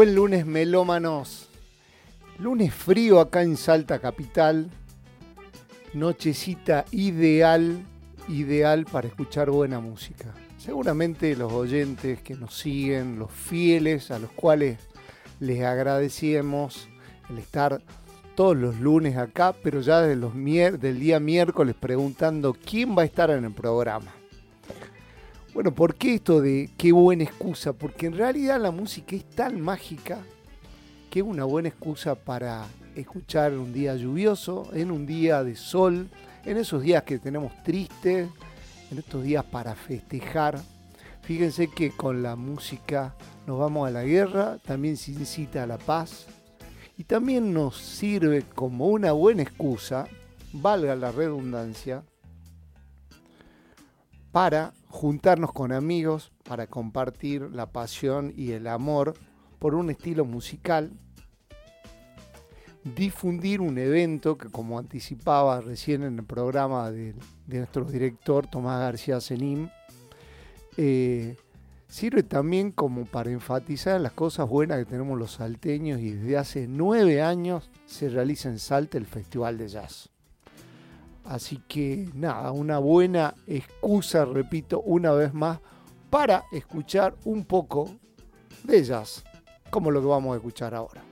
Buen lunes melómanos. Lunes frío acá en Salta Capital. Nochecita ideal, ideal para escuchar buena música. Seguramente los oyentes que nos siguen, los fieles a los cuales les agradecemos el estar todos los lunes acá, pero ya desde los del día miércoles preguntando quién va a estar en el programa. Bueno, ¿por qué esto de qué buena excusa? Porque en realidad la música es tan mágica que es una buena excusa para escuchar un día lluvioso, en un día de sol, en esos días que tenemos tristes, en estos días para festejar. Fíjense que con la música nos vamos a la guerra, también se incita a la paz y también nos sirve como una buena excusa, valga la redundancia, para juntarnos con amigos para compartir la pasión y el amor por un estilo musical, difundir un evento que como anticipaba recién en el programa de, nuestro director Tomás García Zenim, eh, sirve también como para enfatizar las cosas buenas que tenemos los salteños y desde hace nueve años se realiza en Salta el Festival de Jazz. Así que nada, una buena excusa, repito, una vez más, para escuchar un poco de ellas, como lo que vamos a escuchar ahora.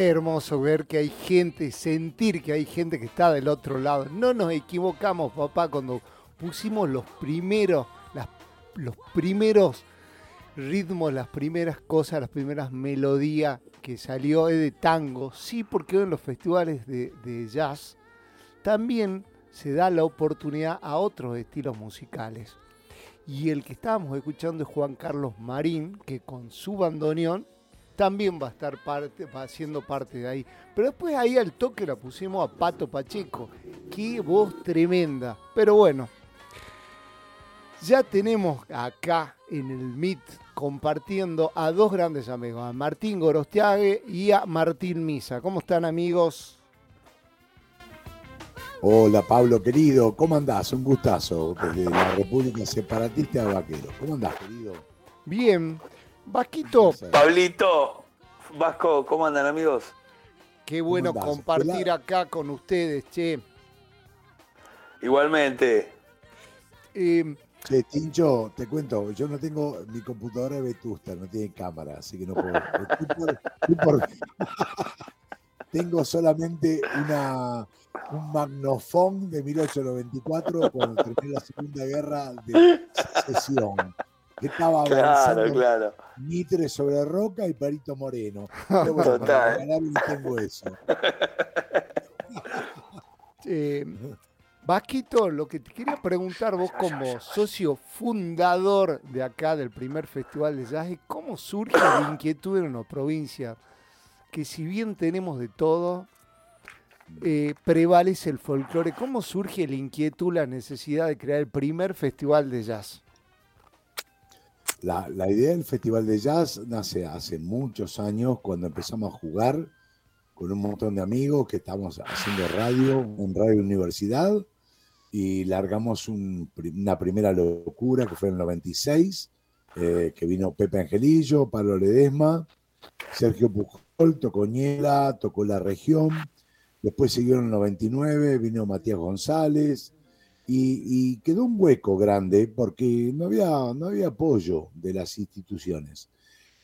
Hermoso ver que hay gente, sentir que hay gente que está del otro lado. No nos equivocamos, papá, cuando pusimos los primeros, los primeros ritmos, las primeras cosas, las primeras melodías que salió de tango. Sí, porque en los festivales de, de jazz también se da la oportunidad a otros estilos musicales. Y el que estábamos escuchando es Juan Carlos Marín, que con su bandoneón también va a estar parte, va siendo parte de ahí. Pero después ahí al toque la pusimos a Pato Pacheco. Qué voz tremenda. Pero bueno, ya tenemos acá en el Meet compartiendo a dos grandes amigos, a Martín Gorostiague y a Martín Misa. ¿Cómo están amigos? Hola Pablo querido, ¿cómo andás? Un gustazo desde la República Separatista de Vaquero. ¿Cómo andás querido? Bien. Vasquito. Pablito, Vasco, ¿cómo andan amigos? Qué bueno compartir acá con ustedes, che. Igualmente. Eh, che, Tincho, te cuento, yo no tengo, mi computadora de vetusta, no tiene cámara, así que no puedo. tengo solamente una, un magnofón de 1894 cuando terminó la Segunda Guerra de Secesión que estaba avanzando claro, Mitre sobre Roca y Parito Moreno. Total. tengo eso. Eh, Vasquito, lo que te quería preguntar vos como socio fundador de acá del primer festival de jazz, ¿cómo surge la inquietud en una provincia que si bien tenemos de todo, eh, prevalece el folclore? ¿Cómo surge la inquietud, la necesidad de crear el primer festival de jazz? La, idea del Festival de Jazz nace hace muchos años cuando empezamos a jugar con un montón de amigos que estábamos haciendo radio, un radio universidad, y largamos una primera locura que fue en el 96, eh, que vino Pepe Angelillo, Pablo Ledesma, Sergio Pujol, Tocoñela, tocó la región, después siguió en el 99, vino Matías González, y, quedó un hueco grande porque no había, no había apoyo de las instituciones.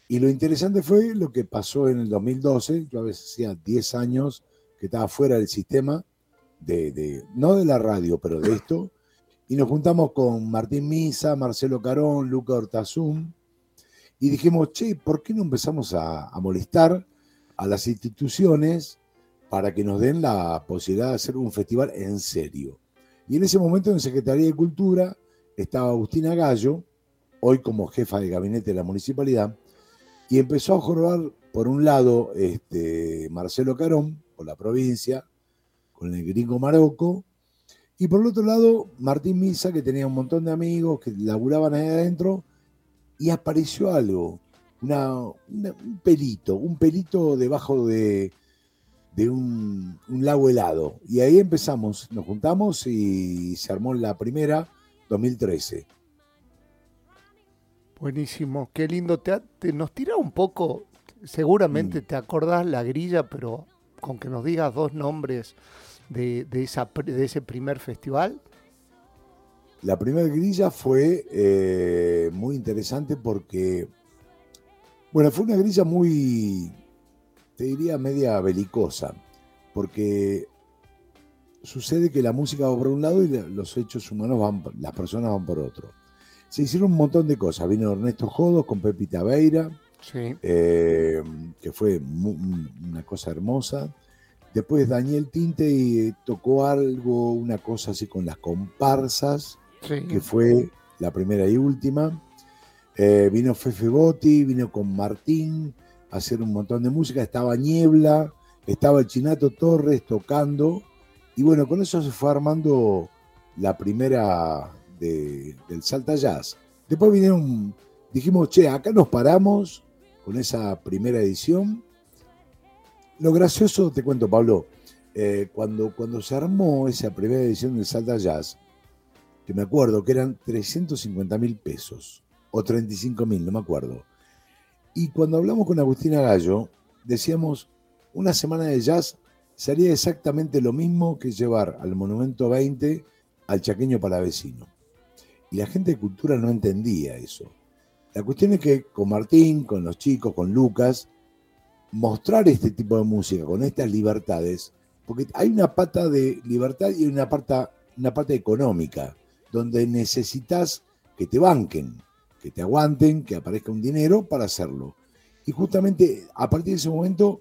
Y lo interesante fue lo que pasó en el 2012, yo a veces hacía 10 años que estaba fuera del sistema, de, no de la radio, pero de esto, y nos juntamos con Martín Misa, Marcelo Carón, Luca Hortazún, y dijimos, che, ¿por qué no empezamos a molestar a las instituciones para que nos den la posibilidad de hacer un festival en serio? Y en ese momento en Secretaría de Cultura estaba Agustina Gallo, hoy como jefa de gabinete de la municipalidad, y empezó a jorobar, por un lado, este, Marcelo Carón, por la provincia, con el gringo Marocco, y por el otro lado, Martín Misa, que tenía un montón de amigos que laburaban ahí adentro, y apareció algo, un pelito, un pelito debajo de, de un, lago helado. Y ahí empezamos, nos juntamos y se armó la primera 2013. Buenísimo, qué lindo. Te, nos tira un poco, seguramente mm. te acordás la grilla, pero con que nos digas dos nombres de, esa, de ese primer festival. La primera grilla fue eh, muy interesante porque, bueno, fue una grilla muy, te diría media belicosa, porque sucede que la música va por un lado y los hechos humanos van, las personas van por otro. Se hicieron un montón de cosas. Vino Ernesto Jodos con Pepita Beira, eh, que fue una cosa hermosa. Después Daniel Tinte tocó algo, una cosa así con las comparsas, que fue la primera y última. Eh, vino Fefe Botti, vino con Martín, hacer un montón de música, estaba Niebla, estaba el Chinato Torres tocando, y bueno, con eso se fue armando la primera del Salta Jazz. Después vinieron, dijimos, che, acá nos paramos con esa primera edición. Lo gracioso, te cuento, Pablo, eh, cuando, cuando se armó esa primera edición del Salta Jazz, que me acuerdo que eran 350 mil pesos, o 35 mil, no me acuerdo. Y cuando hablamos con Agustina Gallo, decíamos, una semana de jazz sería exactamente lo mismo que llevar al Monumento 20 al chaqueño palavecino. Y la gente de cultura no entendía eso. La cuestión es que con Martín, con los chicos, con Lucas, mostrar este tipo de música con estas libertades, porque hay una pata de libertad y una parte, una parte económica, donde necesitas que te banquen que te aguanten, que aparezca un dinero para hacerlo. Y justamente a partir de ese momento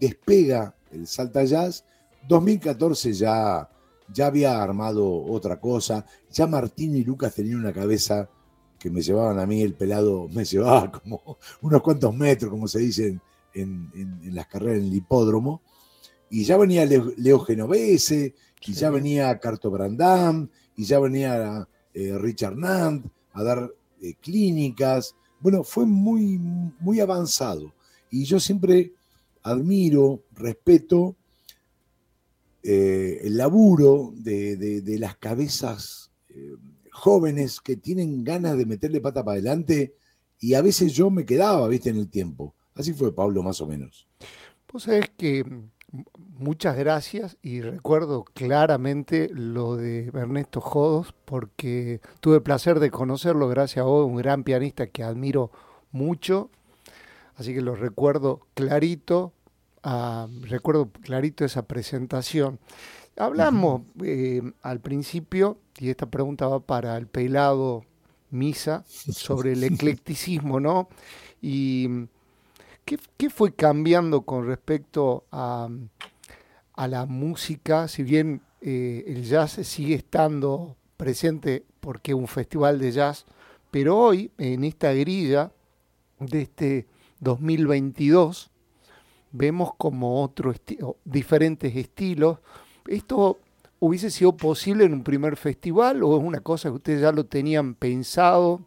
despega el Salta Jazz. 2014 ya, ya había armado otra cosa, ya Martín y Lucas tenían una cabeza que me llevaban a mí, el pelado me llevaba como unos cuantos metros, como se dice en, las carreras en el hipódromo, y ya venía Leo, Genovese, y ya venía Carto Brandam, y ya venía eh, Richard Nant a dar eh, clínicas. Bueno, fue muy, muy avanzado. Y yo siempre admiro, respeto eh, el laburo de, las cabezas jóvenes que tienen ganas de meterle pata para adelante y a veces yo me quedaba, viste, en el tiempo. Así fue Pablo, más o menos. Vos sabés que muchas gracias y recuerdo claramente lo de Ernesto Jodos porque tuve el placer de conocerlo gracias a vos, un gran pianista que admiro mucho. Así que lo recuerdo clarito, ah, recuerdo clarito esa presentación. Hablamos eh, al principio, y esta pregunta va para el pelado Misa, sobre el eclecticismo, ¿no? Y ¿qué, fue cambiando con respecto a, la música? Si bien eh, el jazz sigue estando presente porque es un festival de jazz, pero hoy, en esta grilla de este 2022, vemos como otro diferentes estilos, ¿Esto hubiese sido posible en un primer festival o es una cosa que ustedes ya lo tenían pensado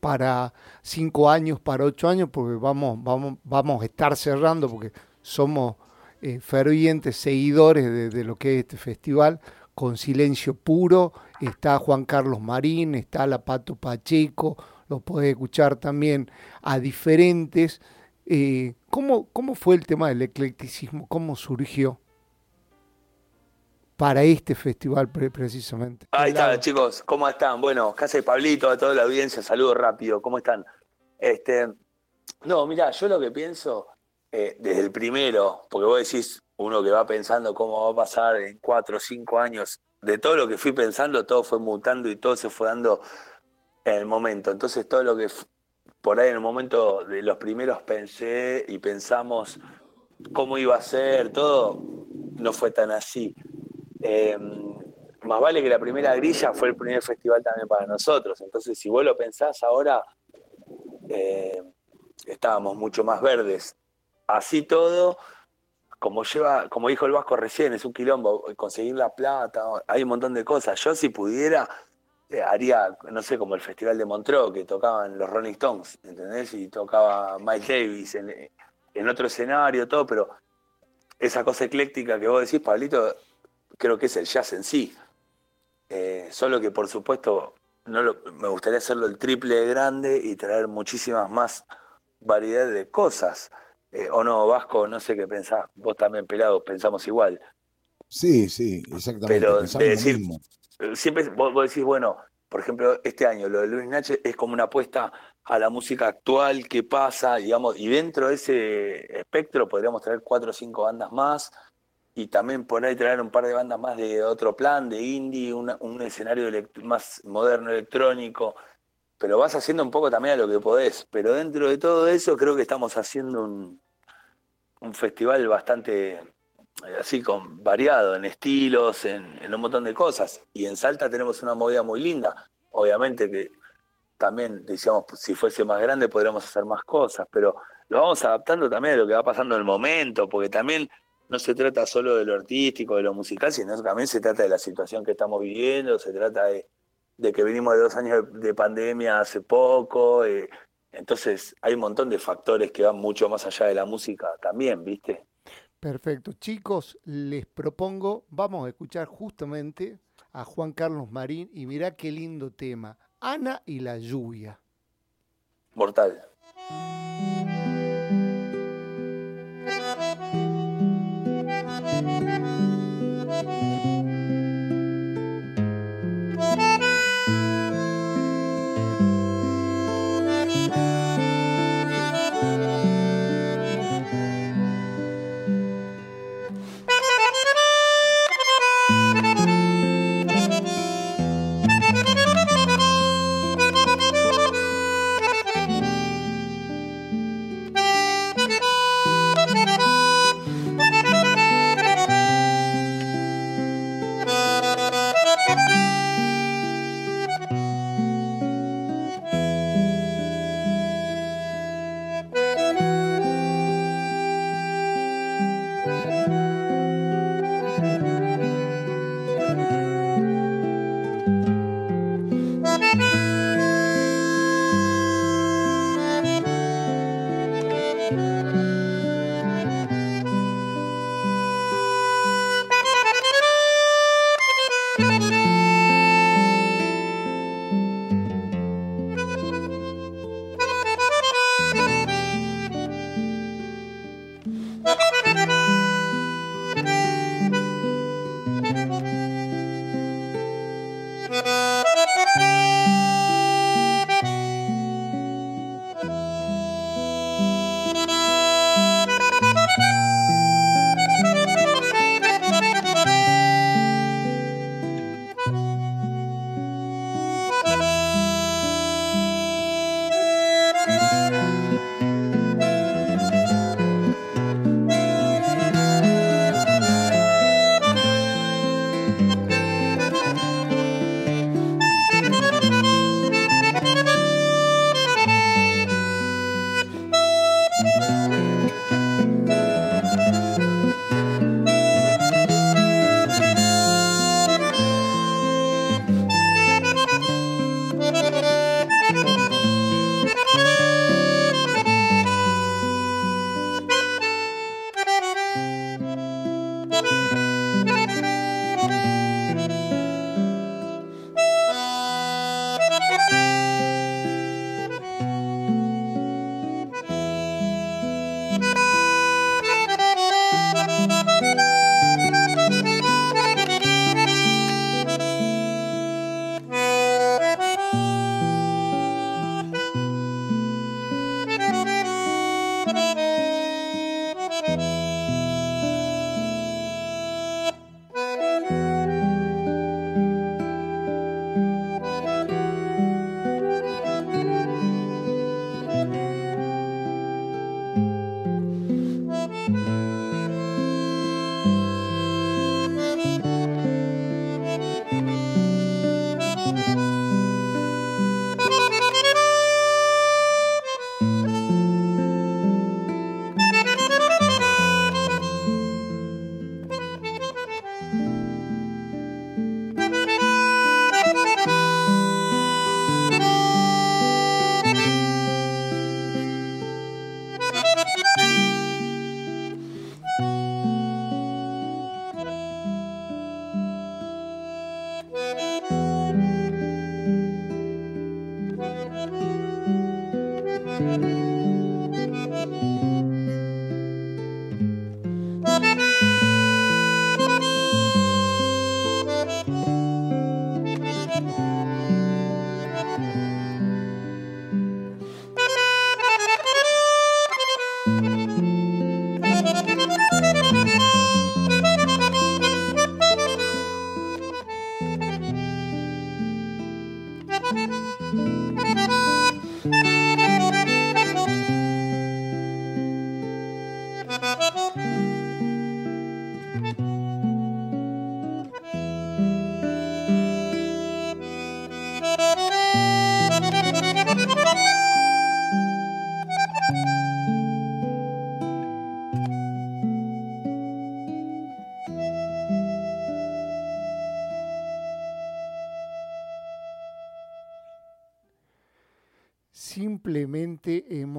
para cinco años, para ocho años? Porque vamos, vamos, vamos a estar cerrando porque somos eh, fervientes seguidores de, lo que es este festival con silencio puro. Está Juan Carlos Marín, está la Pato Pacheco, lo podés escuchar también a diferentes. Eh, ¿cómo, ¿Cómo fue el tema del eclecticismo? ¿Cómo surgió? Para este festival precisamente. Ahí está, chicos, ¿cómo están? Bueno, Casa de Pablito, a toda la audiencia, saludo rápido, ¿cómo están? Este, no, mira, yo lo que pienso eh, desde el primero, porque vos decís, uno que va pensando cómo va a pasar en cuatro o cinco años, de todo lo que fui pensando, todo fue mutando y todo se fue dando en el momento. Entonces, todo lo que por ahí en el momento de los primeros pensé y pensamos cómo iba a ser, todo no fue tan así. Em, más vale que la primera grilla fue el primer festival también para nosotros. Entonces, si vos lo pensás ahora, eh, estábamos mucho más verdes. Así todo, como lleva, como dijo el Vasco recién, es un quilombo, conseguir la plata, hay un montón de cosas. Yo si pudiera, eh, haría, no sé, como el Festival de Montreux, que tocaban los Rolling Stones, ¿entendés? Y tocaba Mike Davis en, en otro escenario, todo, pero esa cosa ecléctica que vos decís, Pablito, creo que es el jazz en sí. Eh, solo que por supuesto no me gustaría hacerlo el triple de grande y traer muchísimas más variedades de cosas. Eh, o no, Vasco, no sé qué pensás. Vos también, pelado, pensamos igual. Sí, sí, exactamente. Pero decir, siempre vos, decís, bueno, por ejemplo, este año lo de Luis Nache es como una apuesta a la música actual que pasa, digamos, y dentro de ese espectro podríamos traer cuatro o cinco bandas más y también por ahí traer un par de bandas más de otro plan, de indie, un escenario más moderno, electrónico, pero vas haciendo un poco también a lo que podés. Pero dentro de todo eso creo que estamos haciendo un, festival bastante eh, así con variado en estilos, en, en, un montón de cosas. Y en Salta tenemos una movida muy linda. Obviamente que también decíamos, si fuese más grande podríamos hacer más cosas, pero lo vamos adaptando también a lo que va pasando en el momento, porque también no se trata solo de lo artístico, de lo musical, sino también se trata de la situación que estamos viviendo, se trata de, que venimos de dos años de, pandemia hace poco, eh, entonces hay un montón de factores que van mucho más allá de la música también, ¿viste? Perfecto. Chicos, les propongo, vamos a escuchar justamente a Juan Carlos Marín y mirá qué lindo tema, Ana y la lluvia. Mortal.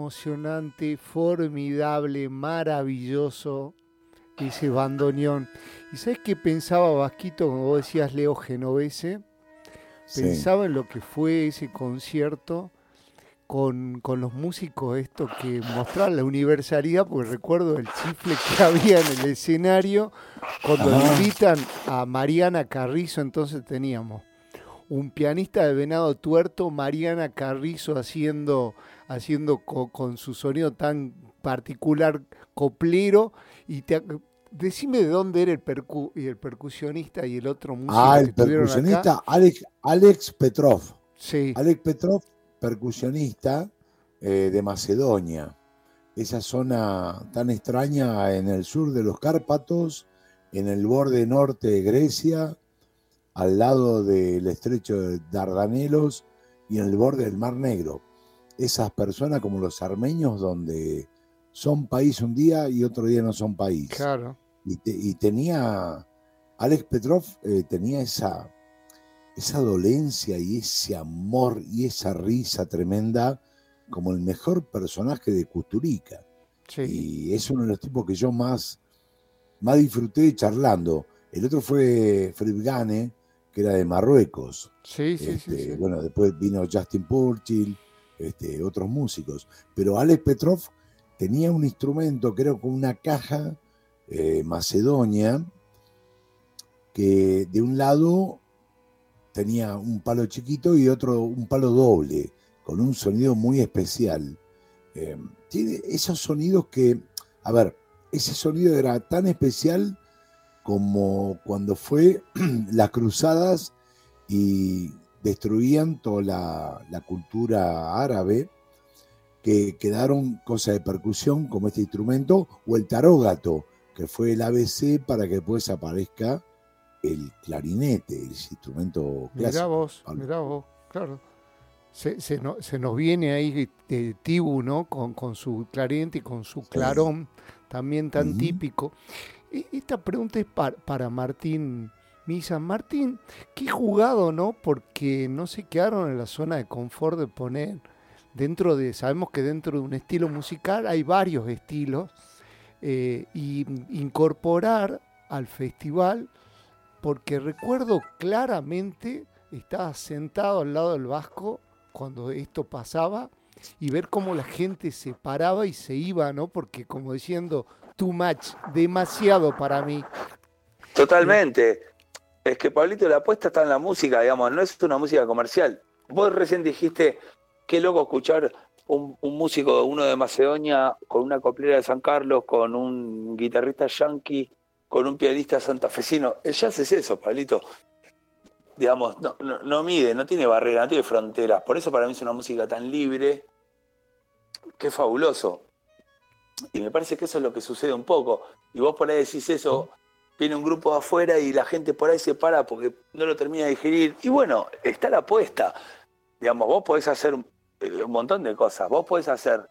Emocionante, formidable, maravilloso ese bandoneón. ¿Y sabes qué pensaba Vasquito cuando vos decías Leo Genovese? Pensaba en lo que fue ese concierto con, los músicos, esto que mostraban la universalidad, porque recuerdo el chifle que había en el escenario cuando invitan a Mariana Carrizo, entonces teníamos un pianista de Venado Tuerto, Mariana Carrizo, haciendo, haciendo con su sonido tan particular coplero. Y te, decime de dónde era el, percu, y el percusionista y el otro músico. Ah, el percusionista Alex, Alex Petrov. Sí. Alex Petrov, percusionista eh, de Macedonia. Esa zona tan extraña en el sur de los Cárpatos, en el borde norte de Grecia al lado del estrecho de Dardanelos y en el borde del Mar Negro. Esas personas como los armenios donde son país un día y otro día no son país. Claro. Y, tenía, Alex Petrov eh, tenía esa, esa dolencia y ese amor y esa risa tremenda como el mejor personaje de Kusturica. Y es uno de los tipos que yo más, más disfruté charlando. El otro fue Fred Gane, que era de Marruecos. Sí, sí, sí, este, Bueno, después vino Justin Purchill, este, otros músicos. Pero Alex Petrov tenía un instrumento, creo, con una caja eh, macedonia, que de un lado tenía un palo chiquito y otro un palo doble, con un sonido muy especial. Eh, tiene esos sonidos que, a ver, ese sonido era tan especial como cuando fue las cruzadas y destruían toda la, cultura árabe, que quedaron cosas de percusión como este instrumento, o el tarógato, que fue el ABC para que después aparezca el clarinete, el instrumento clásico. Mirá vos, mirá vos, claro. Se, se, nos viene ahí de Tibu, ¿no? Con, con, su clarinete y con su clarón, también tan típico. E, esta pregunta es para, para Martín Misa. Martín, qué jugado, ¿no? Porque no se quedaron en la zona de confort de poner dentro de, sabemos que dentro de un estilo musical hay varios estilos, eh, y incorporar al festival, porque recuerdo claramente, estaba sentado al lado del Vasco cuando esto pasaba y ver cómo la gente se paraba y se iba, ¿no? Porque como diciendo, too much, demasiado para mí. Totalmente. Es que Pablito, la apuesta está en la música, digamos, no es una música comercial. Vos recién dijiste, qué loco escuchar un, músico, uno de Macedonia, con una coplera de San Carlos, con un guitarrista yankee, con un pianista santafesino. El jazz es eso, Pablito. Digamos, no, mide, no tiene barreras, no tiene fronteras. Por eso para mí es una música tan libre, que fabuloso. Y me parece que eso es lo que sucede un poco. Y vos por ahí decís eso, viene un grupo de afuera y la gente por ahí se para porque no lo termina de digerir. Y bueno, está la apuesta. Digamos, vos podés hacer un, eh, montón de cosas. Vos podés hacer,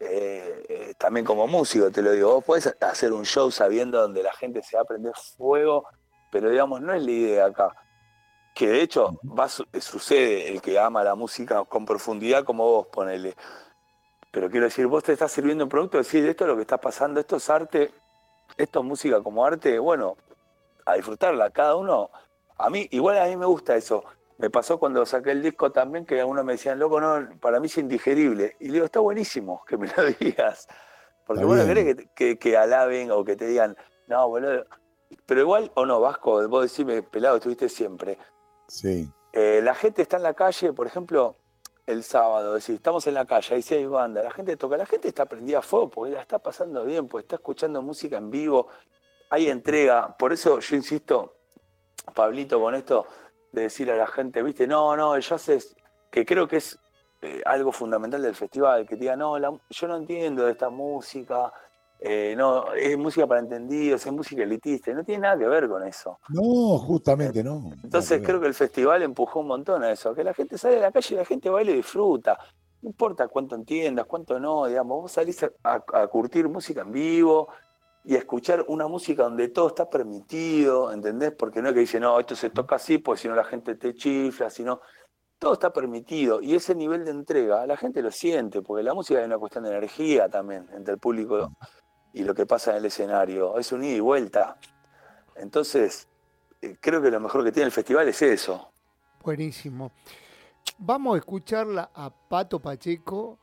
eh, eh, también como músico te lo digo, vos podés hacer un show sabiendo donde la gente se va a prender fuego, pero digamos, no es la idea acá. Que de hecho va, sucede el que ama la música con profundidad como vos, ponele. Pero quiero decir, vos te estás sirviendo un producto, decir, esto es lo que está pasando, esto es arte, esto es música como arte, bueno, a disfrutarla, cada uno. A mí, igual a mí me gusta eso. Me pasó cuando saqué el disco también que algunos me decían, loco, no, para mí es indigerible. Y le digo, está buenísimo que me lo digas. Porque vos no querés que, que, alaben o que te digan, no, boludo. Pero igual, o no, Vasco, vos decime, pelado, estuviste siempre. Sí. Eh, la gente está en la calle, por ejemplo, el sábado, decir, estamos en la calle, ahí sí hay banda, la gente toca, la gente está prendida a fuego porque la está pasando bien, porque está escuchando música en vivo, hay entrega, por eso yo insisto, Pablito, con esto de decir a la gente, viste, no, no, el jazz es, que creo que es eh, algo fundamental del festival, que diga, no, yo no entiendo de esta música, eh, no, es música para entendidos, es música elitista, no tiene nada que ver con eso. No, justamente no. Entonces creo que el festival empujó un montón a eso, que la gente sale a la calle y la gente baila y disfruta. No importa cuánto entiendas, cuánto no, digamos, vos salís a, curtir música en vivo y a escuchar una música donde todo está permitido, ¿entendés? Porque no es que dice, no, esto se toca así, pues si no la gente te chifla, sino todo está permitido. Y ese nivel de entrega, la gente lo siente, porque la música es una cuestión de energía también entre el público y lo que pasa en el escenario. Es un ida y vuelta. Entonces, eh, creo que lo mejor que tiene el festival es eso. Buenísimo. Vamos a escucharla a Pato Pacheco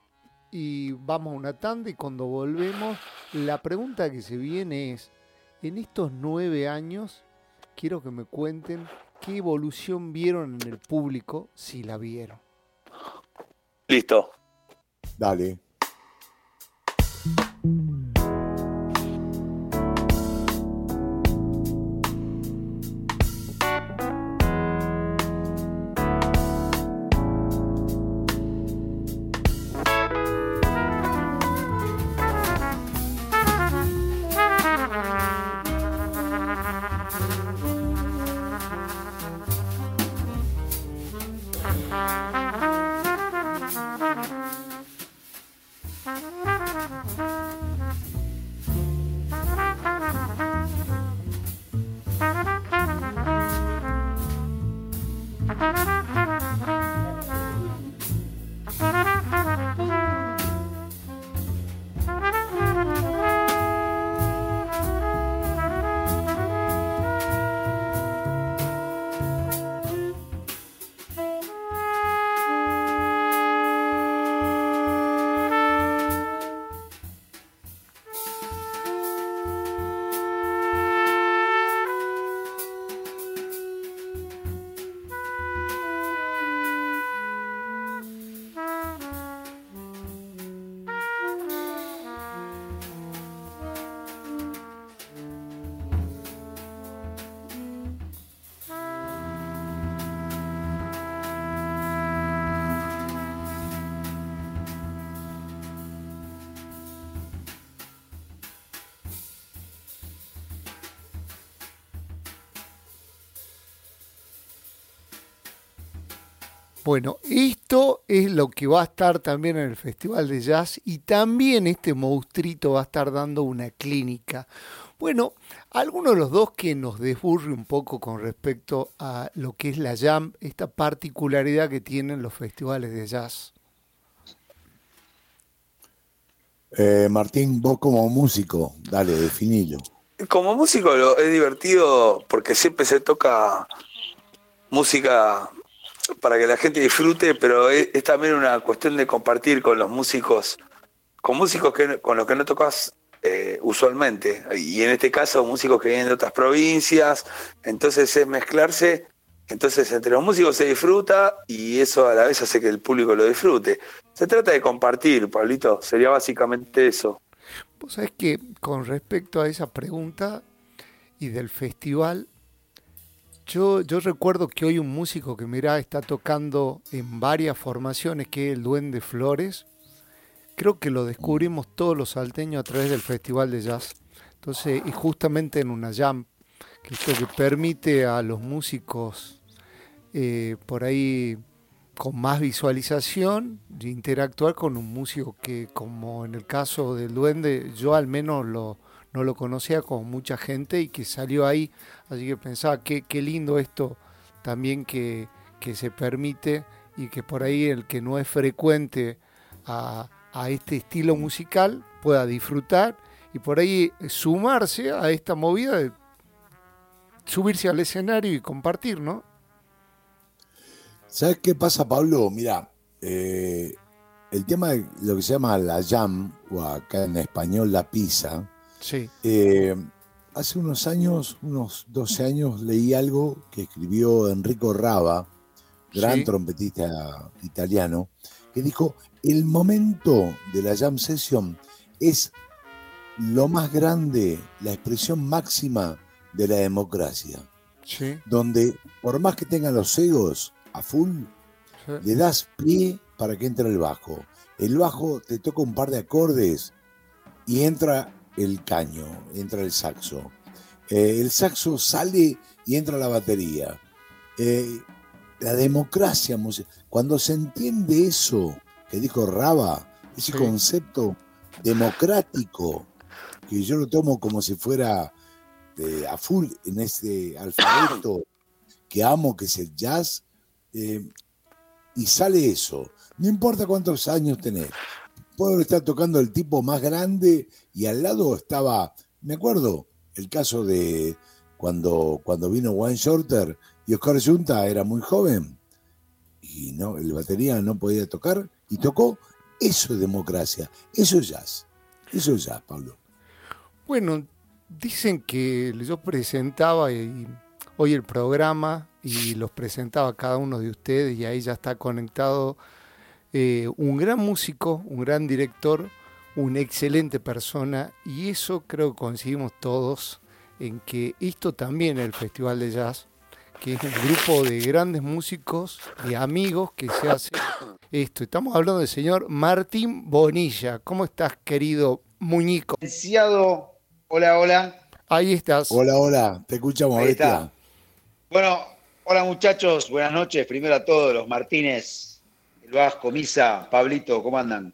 y vamos a una tanda y cuando volvemos, la pregunta que se viene es, en estos nueve años, quiero que me cuenten qué evolución vieron en el público, si la vieron. Listo. Dale. Bueno, esto es lo que va a estar también en el Festival de Jazz y también este monstruito va a estar dando una clínica. Bueno, alguno de los dos que nos desburre un poco con respecto a lo que es la jam, esta particularidad que tienen los festivales de jazz. Eh, Martín, vos como músico, dale, definilo. Como músico es divertido porque siempre se toca música para que la gente disfrute, pero es, también una cuestión de compartir con los músicos, con músicos que, con los que no tocas eh, usualmente. Y en este caso, músicos que vienen de otras provincias. Entonces es mezclarse. Entonces entre los músicos se disfruta y eso a la vez hace que el público lo disfrute. Se trata de compartir, Pablito. Sería básicamente eso. Vos sabés que con respecto a esa pregunta y del festival, yo, yo recuerdo que hoy un músico que mira está tocando en varias formaciones, que es el Duende Flores, creo que lo descubrimos todos los salteños a través del Festival de Jazz. Entonces, y justamente en una jam, que esto que permite a los músicos eh, por ahí con más visualización de interactuar con un músico que, como en el caso del Duende, yo al menos lo, no lo conocía con mucha gente y que salió ahí. Así que pensaba qué, qué lindo esto también que, que se permite y que por ahí el que no es frecuente a a este estilo musical pueda disfrutar y por ahí sumarse a esta movida de subirse al escenario y compartir, ¿no? ¿Sabes qué pasa, Pablo? Mira, eh, el tema de lo que se llama la jam, o acá en español la pizza, sí. Eh, hace unos años, unos 12 años, leí algo que escribió Enrico Rava, gran trompetista italiano, que dijo, el momento de la jam session es lo más grande, la expresión máxima de la democracia. Donde por más que tengan los egos a full, le das pie para que entre el bajo. El bajo te toca un par de acordes y entra el caño, entra el saxo. Eh, el saxo sale y entra la batería. Eh, la democracia, cuando se entiende eso, que dijo Raba, ese concepto democrático, que yo lo tomo como si fuera eh, a full en ese alfabeto que amo, que es el jazz, eh, y sale eso. No importa cuántos años tenés. Puedo estar tocando el tipo más grande y al lado estaba, me acuerdo, el caso de cuando, cuando vino Wayne Shorter y Oscar Junta era muy joven y no, el batería no podía tocar y tocó. Eso es democracia, eso es jazz, eso es jazz, Pablo. Bueno, dicen que yo presentaba hoy el programa y los presentaba cada uno de ustedes y ahí ya está conectado eh, un gran músico, un gran director, una excelente persona y eso creo que coincidimos todos en que esto también es el Festival de Jazz que es un grupo de grandes músicos, de amigos que se hace esto. Estamos hablando del señor Martín Bonilla. ¿Cómo estás, querido muñico? hola, hola. Ahí estás. Hola, hola, te escuchamos, Ahí está. Bueno, hola muchachos, buenas noches. Primero a todos, los Martínez, Vasco, Misa, Pablito, ¿cómo andan?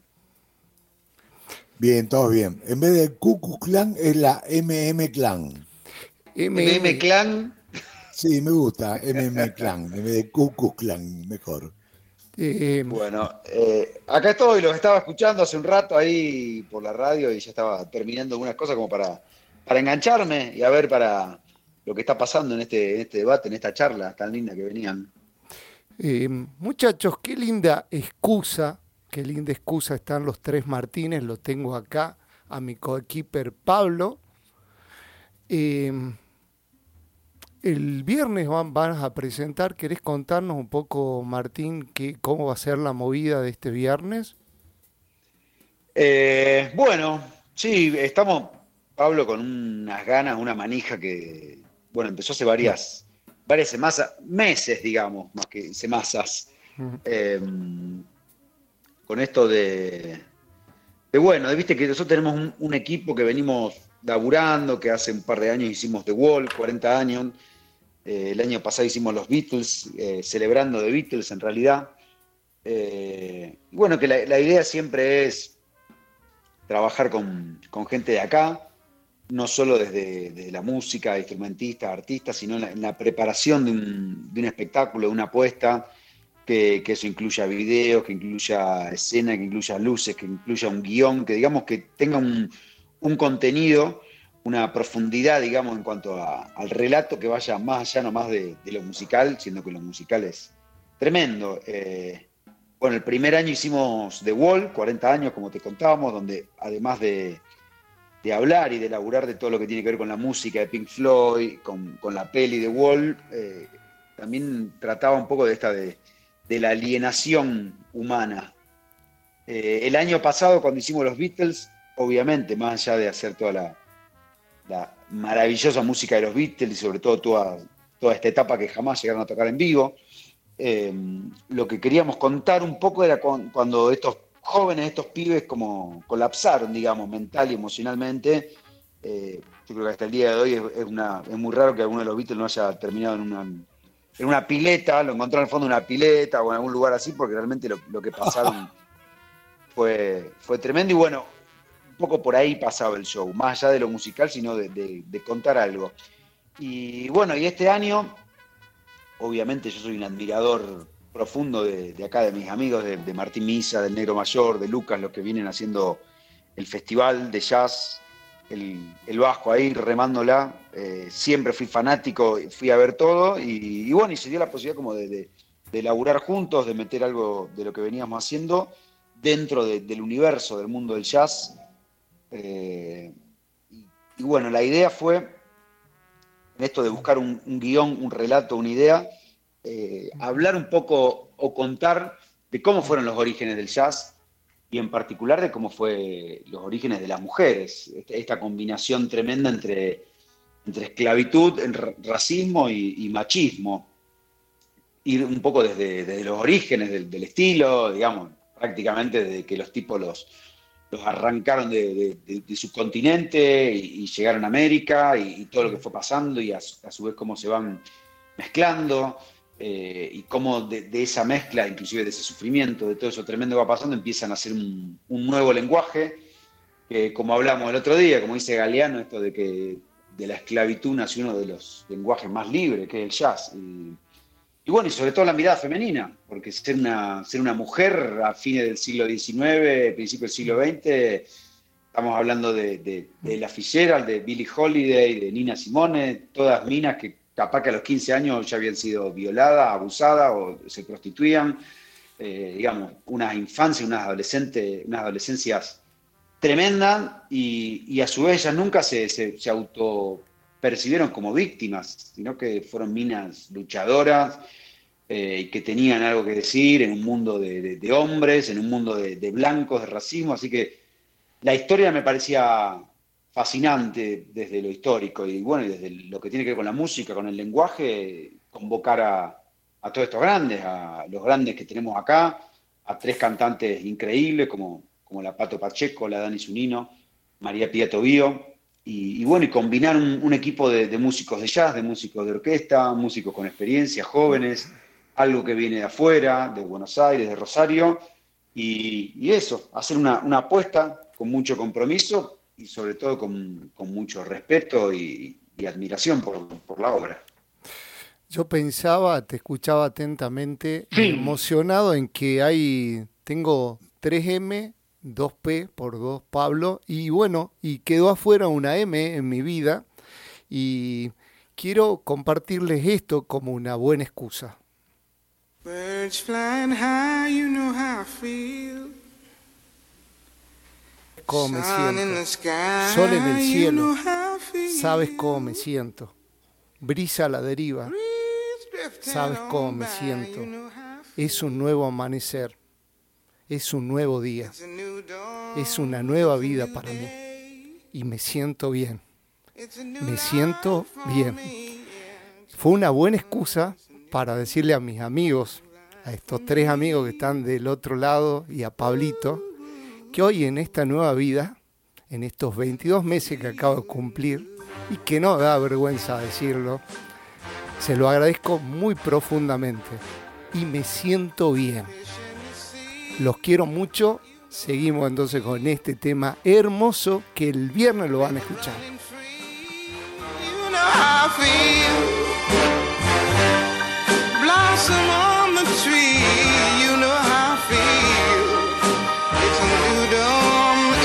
Bien, todos bien. En vez de Cucu Clan es la MM Clan. MM Clan Sí, me gusta, MM Clan, en vez de Cucu Clan, mejor. Eh, bueno, eh, acá estoy, los estaba escuchando hace un rato ahí por la radio y ya estaba terminando algunas cosas como para, para engancharme y a ver para lo que está pasando en este, este debate, en esta charla tan linda que venían. Eh, muchachos, qué linda excusa, qué linda excusa están los tres Martínez, lo tengo acá, a mi coequiper Pablo. El viernes van, a presentar, ¿querés contarnos un poco, Martín, que, cómo va a ser la movida de este viernes? Eh, bueno, sí, estamos, Pablo, con unas ganas, una manija que, bueno, empezó hace varias, varias semanas, meses, digamos, más que semanas, em, con esto de, de, bueno, viste que nosotros tenemos un, un, equipo que venimos laburando, que hace un par de años hicimos The Wall, 40 años, eh, el año pasado hicimos los Beatles, eh, celebrando The Beatles en realidad. Eh, bueno, que la, idea siempre es trabajar con, gente de acá, no solo desde, la música, instrumentistas, artistas, sino en la, preparación de un, espectáculo, de una apuesta, que, eso incluya videos, que incluya escena, que incluya luces, que incluya un guion, que digamos que tenga un, contenido, una profundidad, digamos, en cuanto al relato que vaya más allá nomás de, de lo musical, siendo que lo musical es tremendo. Eh, bueno, el primer año hicimos The Wall, 40 años, como te contábamos, donde además de, hablar y de elaborar de todo lo que tiene que ver con la música de Pink Floyd, con, la peli The Wall, eh, también trataba un poco de esta de, la alienación humana. Eh, el año pasado, cuando hicimos los Beatles, obviamente, más allá de hacer toda la, maravillosa música de los Beatles y sobre todo toda, toda esta etapa que jamás llegaron a tocar en vivo, Em, lo que queríamos contar un poco era cuando estos jóvenes, estos pibes como colapsaron, digamos, mental y emocionalmente. Eh, yo creo que hasta el día de hoy es, una, es muy raro que alguno de los Beatles no haya terminado en una, en una pileta, lo encontró en el fondo de una pileta o en algún lugar así, porque realmente lo, que pasaron fue, fue tremendo. Y bueno, un poco por ahí pasaba el show, más allá de lo musical, sino de, de contar algo. Y bueno, y este año obviamente yo soy un admirador profundo de, acá, de mis amigos, de, Martín Misa, del Negro Mayor, de Lucas, los que vienen haciendo el festival de jazz, el, Vasco ahí remándola. Eh, siempre fui fanático, fui a ver todo y, bueno, y se dio la posibilidad como de, de, elaborar juntos, de meter algo de lo que veníamos haciendo dentro del universo, del mundo del jazz. Eh, y bueno, la idea fue en esto de buscar un, guion, un relato, una idea, eh, hablar un poco o contar de cómo fueron los orígenes del jazz y en particular de cómo fue los orígenes de las mujeres, este, esta combinación tremenda entre, entre esclavitud, racismo y, machismo. Ir un poco desde, los orígenes del, del, estilo, digamos, prácticamente desde que los tipos los, los arrancaron de, su continente y, llegaron a América y, todo lo que fue pasando y a, su vez cómo se van mezclando eh, y cómo de, esa mezcla, inclusive de ese sufrimiento, de todo eso tremendo que va pasando, empiezan a hacer un, nuevo lenguaje que como hablamos el otro día, como dice Galeano, esto de que de la esclavitud nació uno de los lenguajes más libres, que es el jazz. Y bueno, y sobre todo la mirada femenina, porque ser una, ser una mujer a fines del siglo XIX, principio del siglo XX, estamos hablando de, de, la Fitzgerald, de Billie Holiday, de Nina Simone, todas minas que capaz que a los 15 años ya habían sido violadas, abusadas o se prostituían, eh, digamos, unas infancias, unas adolescentes, unas adolescencias tremendas y, a su vez ellas nunca se, se, se auto percibieron como víctimas, sino que fueron minas luchadoras eh, y que tenían algo que decir en un mundo de, hombres, en un mundo de, blancos, de racismo. Así que la historia me parecía fascinante desde lo histórico y bueno, desde lo que tiene que ver con la música, con el lenguaje, convocar a, todos estos grandes, a los grandes que tenemos acá, a tres cantantes increíbles como, como la Pato Pacheco, la Dani Zunino, María Pía Tobío, y, bueno, y combinar un, equipo de, músicos de jazz, de músicos de orquesta, músicos con experiencia, jóvenes, algo que viene de afuera, de Buenos Aires, de Rosario, y, eso, hacer una, apuesta con mucho compromiso y sobre todo con, mucho respeto y, admiración por, la obra. Yo pensaba, te escuchaba atentamente, emocionado en que hay, tengo 3M 2P por 2 Pablo y bueno, y quedó afuera una M en mi vida y quiero compartirles esto como una buena excusa. Cómo me siento. Sol en el cielo. Sabes cómo me siento. Brisa a la deriva. Sabes cómo me siento. Es un nuevo amanecer es un nuevo día, es una nueva vida para mí y me siento bien, me siento bien. Fue una buena excusa para decirle a mis amigos, a estos tres amigos que están del otro lado y a Pablito, que hoy en esta nueva vida, en estos 22 meses que acabo de cumplir, y que no da vergüenza decirlo, se lo agradezco muy profundamente y me siento bien Los quiero mucho. Seguimos entonces con este tema hermoso que el viernes lo van a escuchar.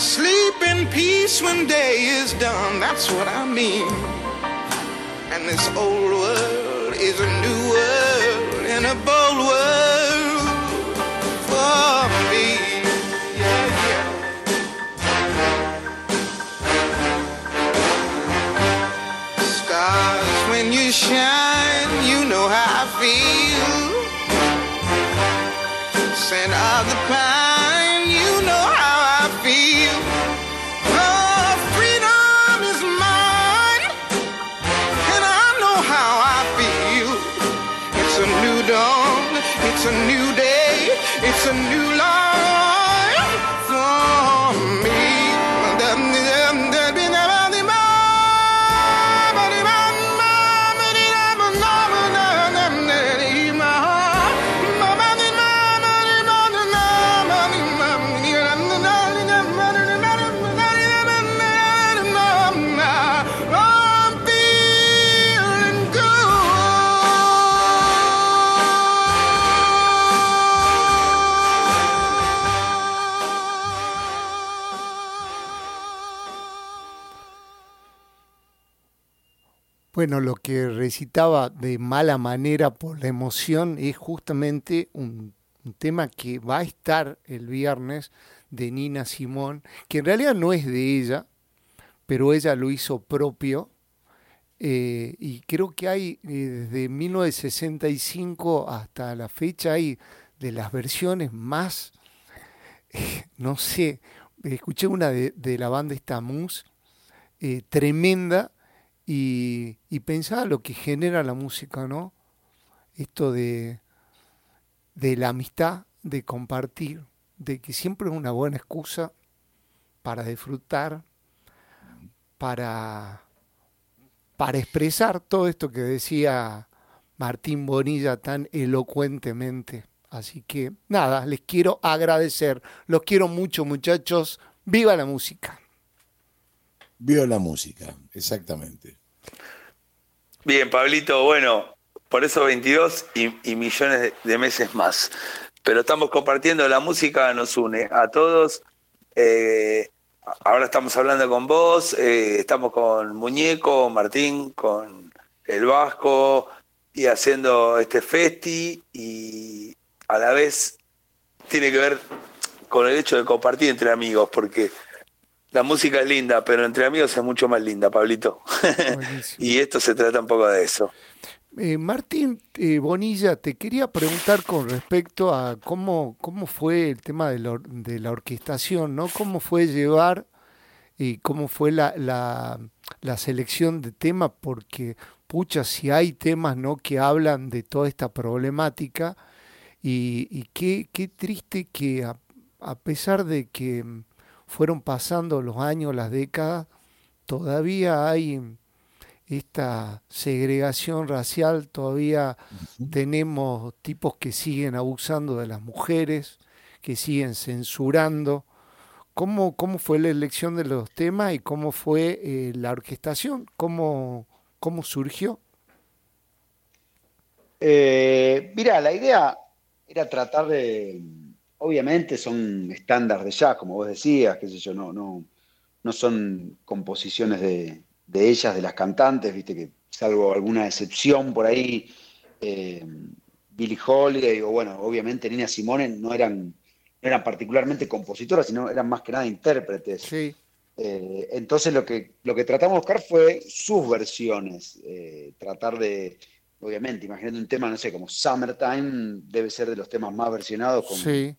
Sleep in peace when day is done. That's what I mean. And this old world is a new world and a bold world for me. Stars when you shine, Bueno, lo que recitaba de mala manera por la emoción es justamente un, tema que va a estar el viernes de Nina Simón, que en realidad no es de ella, pero ella lo hizo propio. Eh, y creo que hay eh, desde 1965 hasta la fecha hay de las versiones más, no sé, escuché una de, la banda Estamus, eh, tremenda, y, y pensaba lo que genera la música, ¿no? Esto de, de la amistad, de compartir, de que siempre es una buena excusa para disfrutar, para, para expresar todo esto que decía Martín Bonilla tan elocuentemente. Así que nada, les quiero agradecer. Los quiero mucho muchachos. Viva la música. Viva la música, exactamente. Bien, Pablito, bueno, por eso 22 y, millones de, meses más. Pero estamos compartiendo, la música nos une a todos. Eh, ahora estamos hablando con vos, eh, estamos con Muñeco, Martín, con el Vasco y haciendo este festi y a la vez tiene que ver con el hecho de compartir entre amigos, porque la música es linda, pero entre amigos es mucho más linda, Pablito. y esto se trata un poco de eso. Eh, Martín eh, Bonilla, te quería preguntar con respecto a cómo, cómo fue el tema de la, de la orquestación, ¿no? ¿Cómo fue llevar y cómo fue la, la, la, selección de temas? Porque, pucha, si hay temas, ¿no? Que hablan de toda esta problemática y, y qué, qué triste que a pesar de que fueron pasando los años, las décadas, todavía hay esta segregación racial, todavía tenemos tipos que siguen abusando de las mujeres, que siguen censurando. ¿Cómo, cómo fue la elección de los temas y cómo fue eh, la orquestación? ¿Cómo, cómo surgió? Eh, mira, la idea era tratar de, obviamente son estándares de jazz, como vos decías, qué sé yo, no, no, no son composiciones de, ellas, de las cantantes, viste que salvo alguna excepción por ahí, eh, Billie Holiday o bueno, obviamente Nina Simone no eran, eran particularmente compositoras, sino eran más que nada intérpretes. Sí. Eh, entonces lo que, lo que tratamos de buscar fue sus versiones, eh, tratar de, obviamente, imagínate un tema, no sé, como Summertime, debe ser de los temas más versionados,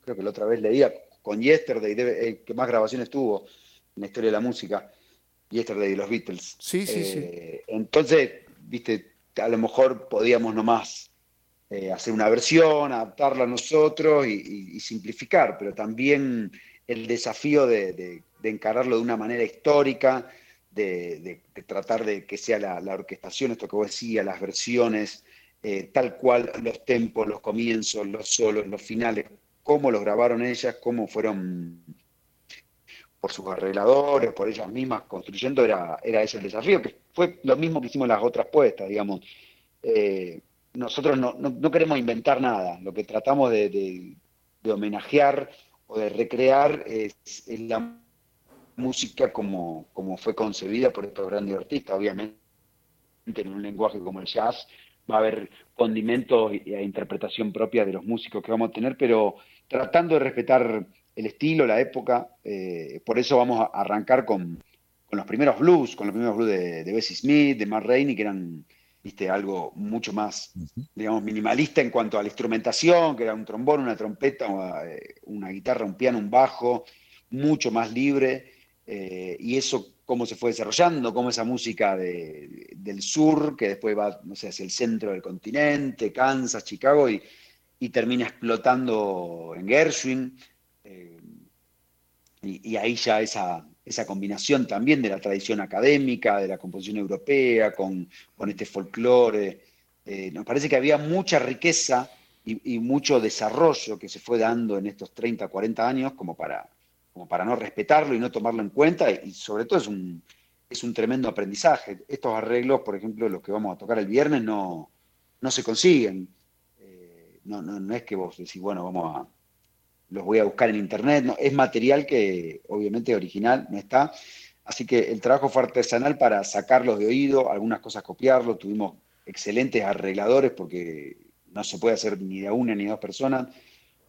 creo que la otra vez leía, con Yesterday, debe- el que más grabaciones tuvo en la historia de la música, Yesterday de los Beatles. Sí, sí, sí. Eh, Entonces, viste, a lo mejor podíamos nomás eh, hacer una versión, adaptarla nosotros y, y- y simplificar, pero también el desafío de, de- de encararlo de una manera histórica, de, tratar de que sea la, orquestación, esto que vos decías, las versiones, eh, tal cual los tempos, los comienzos, los solos, los finales, cómo los grabaron ellas, cómo fueron por sus arregladores, por ellas mismas construyendo, era, era ese el desafío, que fue lo mismo que hicimos las otras puestas, digamos. Eh, nosotros no, no- queremos inventar nada, lo que tratamos de homenajear o de recrear es, es la música como, como fue concebida por estos grandes artistas, obviamente en un lenguaje como el jazz va a haber condimentos e interpretación propia de los músicos que vamos a tener, pero tratando de respetar el estilo, la época, eh, por eso vamos a arrancar con, con los primeros blues, con los primeros blues de, de Bessie Smith, de Matt Rainey, que eran viste, algo mucho más, digamos, minimalista en cuanto a la instrumentación, que era un trombón, una trompeta, una, eh, una guitarra, un piano, un bajo, mucho más libre, eh, y eso cómo se fue desarrollando, cómo esa música de- del sur, que después va, no sé, hacia el centro del continente, Kansas, Chicago, y, termina explotando en Gershwin, eh, y, ahí ya esa, esa combinación también de la tradición académica, de la composición europea, con, con este folclore. Eh, nos parece que había mucha riqueza y mucho desarrollo que se fue dando en estos 30, 40 años como para, como para no respetarlo y no tomarlo en cuenta, y sobre todo es un, es un tremendo aprendizaje. Estos arreglos, por ejemplo, los que vamos a tocar el viernes, no, no se consiguen. Eh, no, no, no es que vos decís, bueno, vamos a, los voy a buscar en internet, no, es material que obviamente original no está. Así que el trabajo fue artesanal para sacarlos de oído, algunas cosas copiarlos, tuvimos excelentes arregladores porque no se puede hacer ni de una ni de dos personas,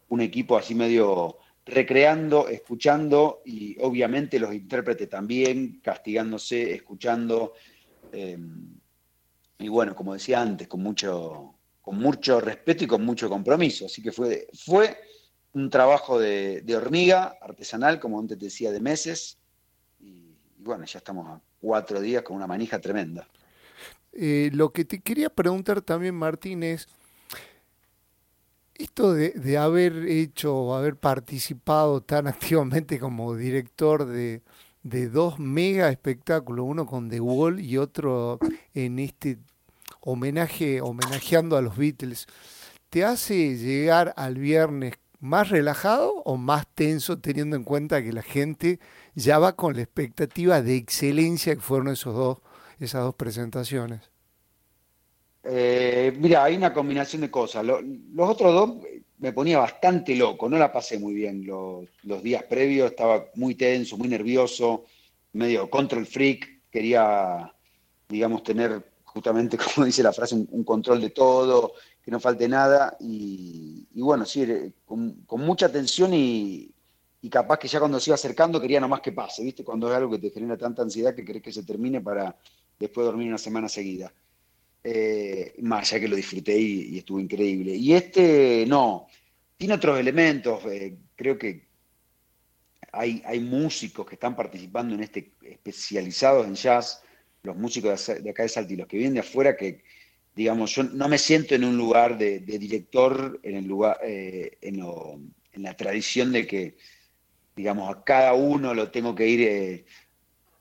un equipo así medio recreando, escuchando y obviamente los intérpretes también, castigándose, escuchando. eh, y bueno, como decía antes, con mucho, con mucho respeto y con mucho compromiso. Así que fue, fue un trabajo de, hormiga artesanal, como antes te decía, de meses. Y, y bueno, ya estamos a cuatro días con una manija tremenda. Eh, lo que te quería preguntar también, Martín, es esto de, de haber hecho o haber participado tan activamente como director de, de dos mega espectáculos, uno con The Wall y otro en este homenaje, homenajeando a los Beatles, ¿te hace llegar al viernes más relajado o más tenso teniendo en cuenta que la gente ya va con la expectativa de excelencia que fueron esos dos, esas dos presentaciones? Eh, mira, hay una combinación de cosas. Lo- los otros dos me ponía bastante loco, no la pasé muy bien. Los, días previos estaba muy tenso, muy nervioso, medio control freak. Quería, digamos, tener justamente, como dice la frase, un, control de todo, que no falte nada. Y, bueno, sí, eh, con, mucha tensión y, y capaz que ya cuando se iba acercando quería nomás que pase, ¿viste? Cuando es algo que te genera tanta ansiedad que querés que se termine para después dormir una semana seguida. Eh, más allá que lo disfruté y, y estuvo increíble. Y este no, tiene otros elementos, eh, creo que hay, hay músicos que están participando en este, especializados en jazz, los músicos de, acá de Salta y los que vienen de afuera, que digamos, yo no me siento en un lugar de, director, en el lugar, eh, en la tradición de que, digamos, a cada uno lo tengo que ir eh,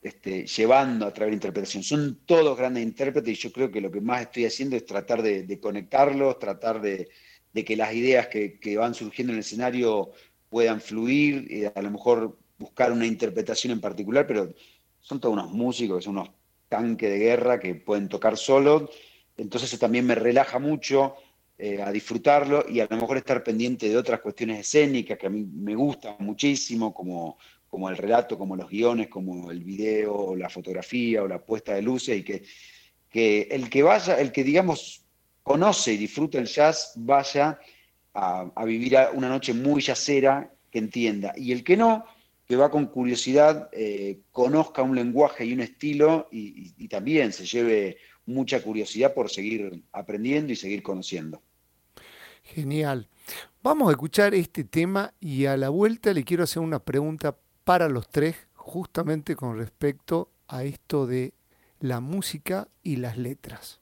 este, llevando a través de interpretación. Son todos grandes intérpretes y yo creo que lo que más estoy haciendo es tratar de, conectarlos, tratar de, que las ideas que, van surgiendo en el escenario puedan fluir, y a lo mejor buscar una interpretación en particular, pero son todos unos músicos, son unos tanques de guerra que pueden tocar solos, entonces eso también me relaja mucho eh, a disfrutarlo y a lo mejor estar pendiente de otras cuestiones escénicas que a mí me gustan muchísimo, como como el relato, como los guiones, como el video, la fotografía o la puesta de luces, y que, que el que vaya, el que digamos conoce y disfruta el jazz, vaya a, vivir una noche muy jazzera, que entienda. Y el que no, que va con curiosidad, eh, conozca un lenguaje y un estilo y- y también se lleve mucha curiosidad por seguir aprendiendo y seguir conociendo. Genial. Vamos a escuchar este tema y a la vuelta le quiero hacer una pregunta para los tres, justamente con respecto a esto de la música y las letras.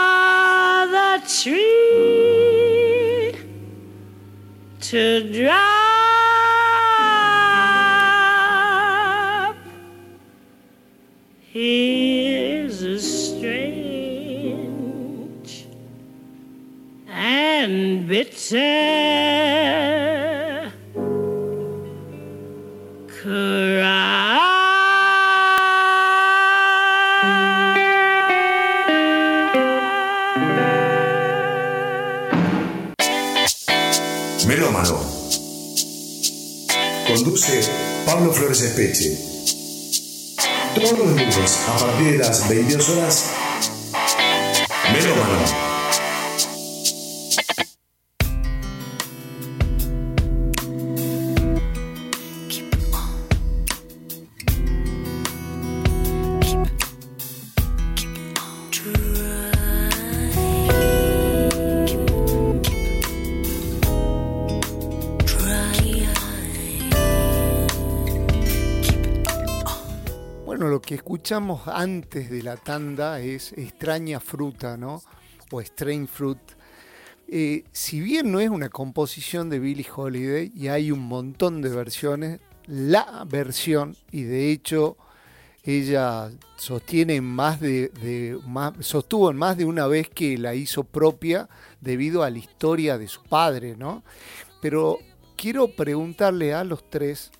tree to drop. Here's a strange and bitter. Conduce Pablo Flores Espeche. Todos los lunes a partir de las 22 horas. Melómano. Escuchamos antes de la tanda es extraña fruta, ¿no? O strange fruit. Eh, si bien no es una composición de Billie Holiday y hay un montón de versiones, la versión, y de hecho ella sostiene más de, de- más- sostuvo en más de una vez que la hizo propia debido a la historia de su padre, ¿no? Pero quiero preguntarle a los tres,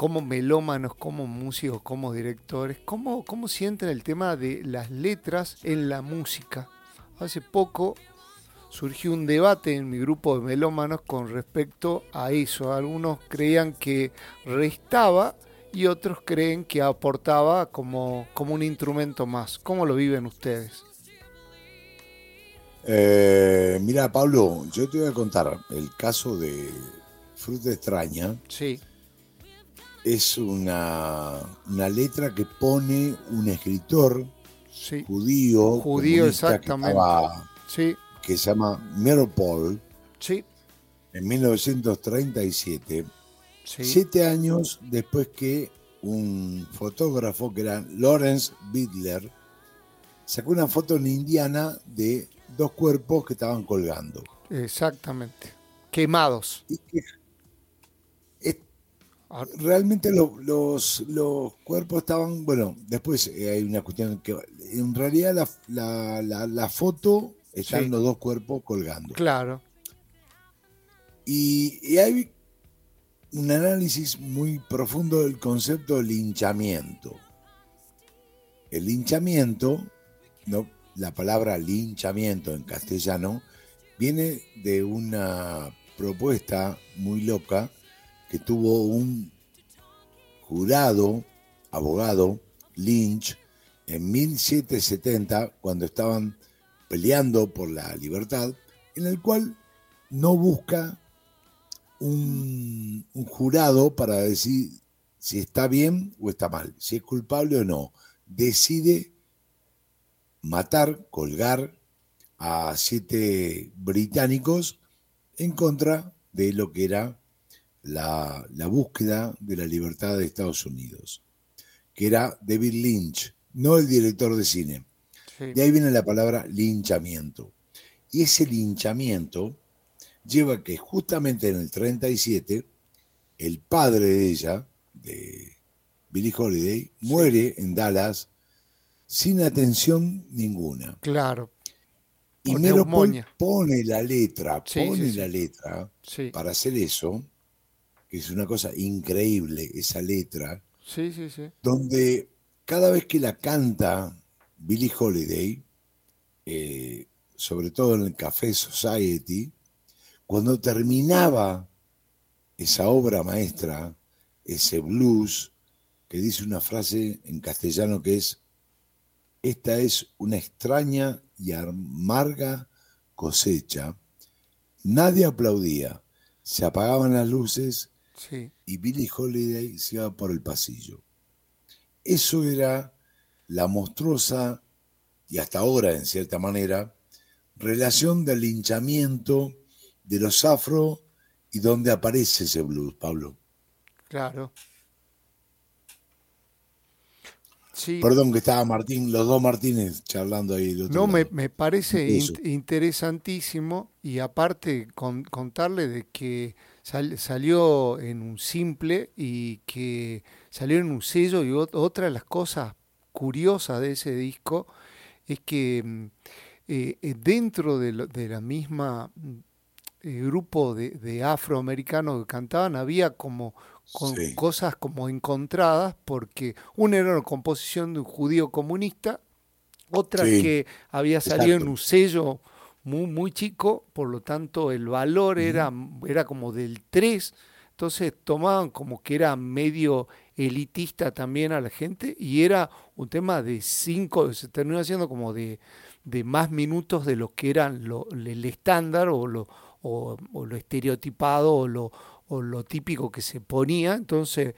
como melómanos, como músicos, como directores, ¿cómo, cómo sienten el tema de las letras en la música? Hace poco surgió un debate en mi grupo de melómanos con respecto a eso. Algunos creían que restaba y otros creen que aportaba como, como un instrumento más. ¿Cómo lo viven ustedes? Eh, mira, Pablo, yo te voy a contar el caso de Fruta Extraña. Sí, Es una, una letra que pone un escritor sí, judío, Judío, que exactamente. estaba sí, que se llama Meropol Sí, en 1937, sí. siete años después que un fotógrafo que era Lawrence Bidler sacó una foto en Indiana de dos cuerpos que estaban colgando. Exactamente. Quemados. Y que realmente lo- los, los cuerpos estaban, bueno, después eh, hay una cuestión que en realidad la, la- la- la foto están Sí. los dos cuerpos colgando. Claro. Y, y hay un análisis muy profundo del concepto de linchamiento. El linchamiento, no, la palabra linchamiento en castellano, viene de una propuesta muy loca que tuvo un jurado, abogado, Lynch, en 1770, cuando estaban peleando por la libertad, en el cual no busca un, jurado para decir si está bien o está mal, si es culpable o no. Decide matar, colgar a siete británicos en contra de lo que era la, la búsqueda de la libertad de Estados Unidos, que era David Lynch, no el director de cine. Sí. De ahí viene la palabra linchamiento. Y ese linchamiento lleva a que justamente en el 37 el padre de ella, de Billie Holiday, muere en Dallas sin atención ninguna. Claro. Y Meropol pone la letra, Sí, pone sí, la letra para hacer eso, que es una cosa increíble esa letra, Sí, sí, sí. donde cada vez que la canta Billie Holiday, eh, sobre todo en el Café Society, cuando terminaba esa obra maestra, ese blues, que dice una frase en castellano que es, esta es una extraña y amarga cosecha, nadie aplaudía, se apagaban las luces Sí. y Billie Holiday se iba por el pasillo. Eso era la monstruosa, y hasta ahora en cierta manera, relación del linchamiento de los afro y donde aparece ese blues, Pablo. Claro. Sí. Perdón que estaba Martín, los dos Martínez charlando ahí. No, me, me parece in- interesantísimo y aparte con- contarle de que sal- salió en un simple y que salió en un sello y ot- otra de las cosas curiosas de ese disco es que mm, eh, eh, dentro de, lo- de la misma mm, eh, grupo de, de afroamericanos que cantaban había como con Sí. cosas como encontradas porque una era una composición de un judío comunista otra Sí, que había salido en un sello muy, muy chico, por lo tanto el valor era, era como del 3, entonces tomaban como que era medio elitista también a la gente y era un tema de 5, se terminó haciendo como de, de más minutos de lo que eran lo, el estándar o lo, o, o lo estereotipado o lo, o lo típico que se ponía, entonces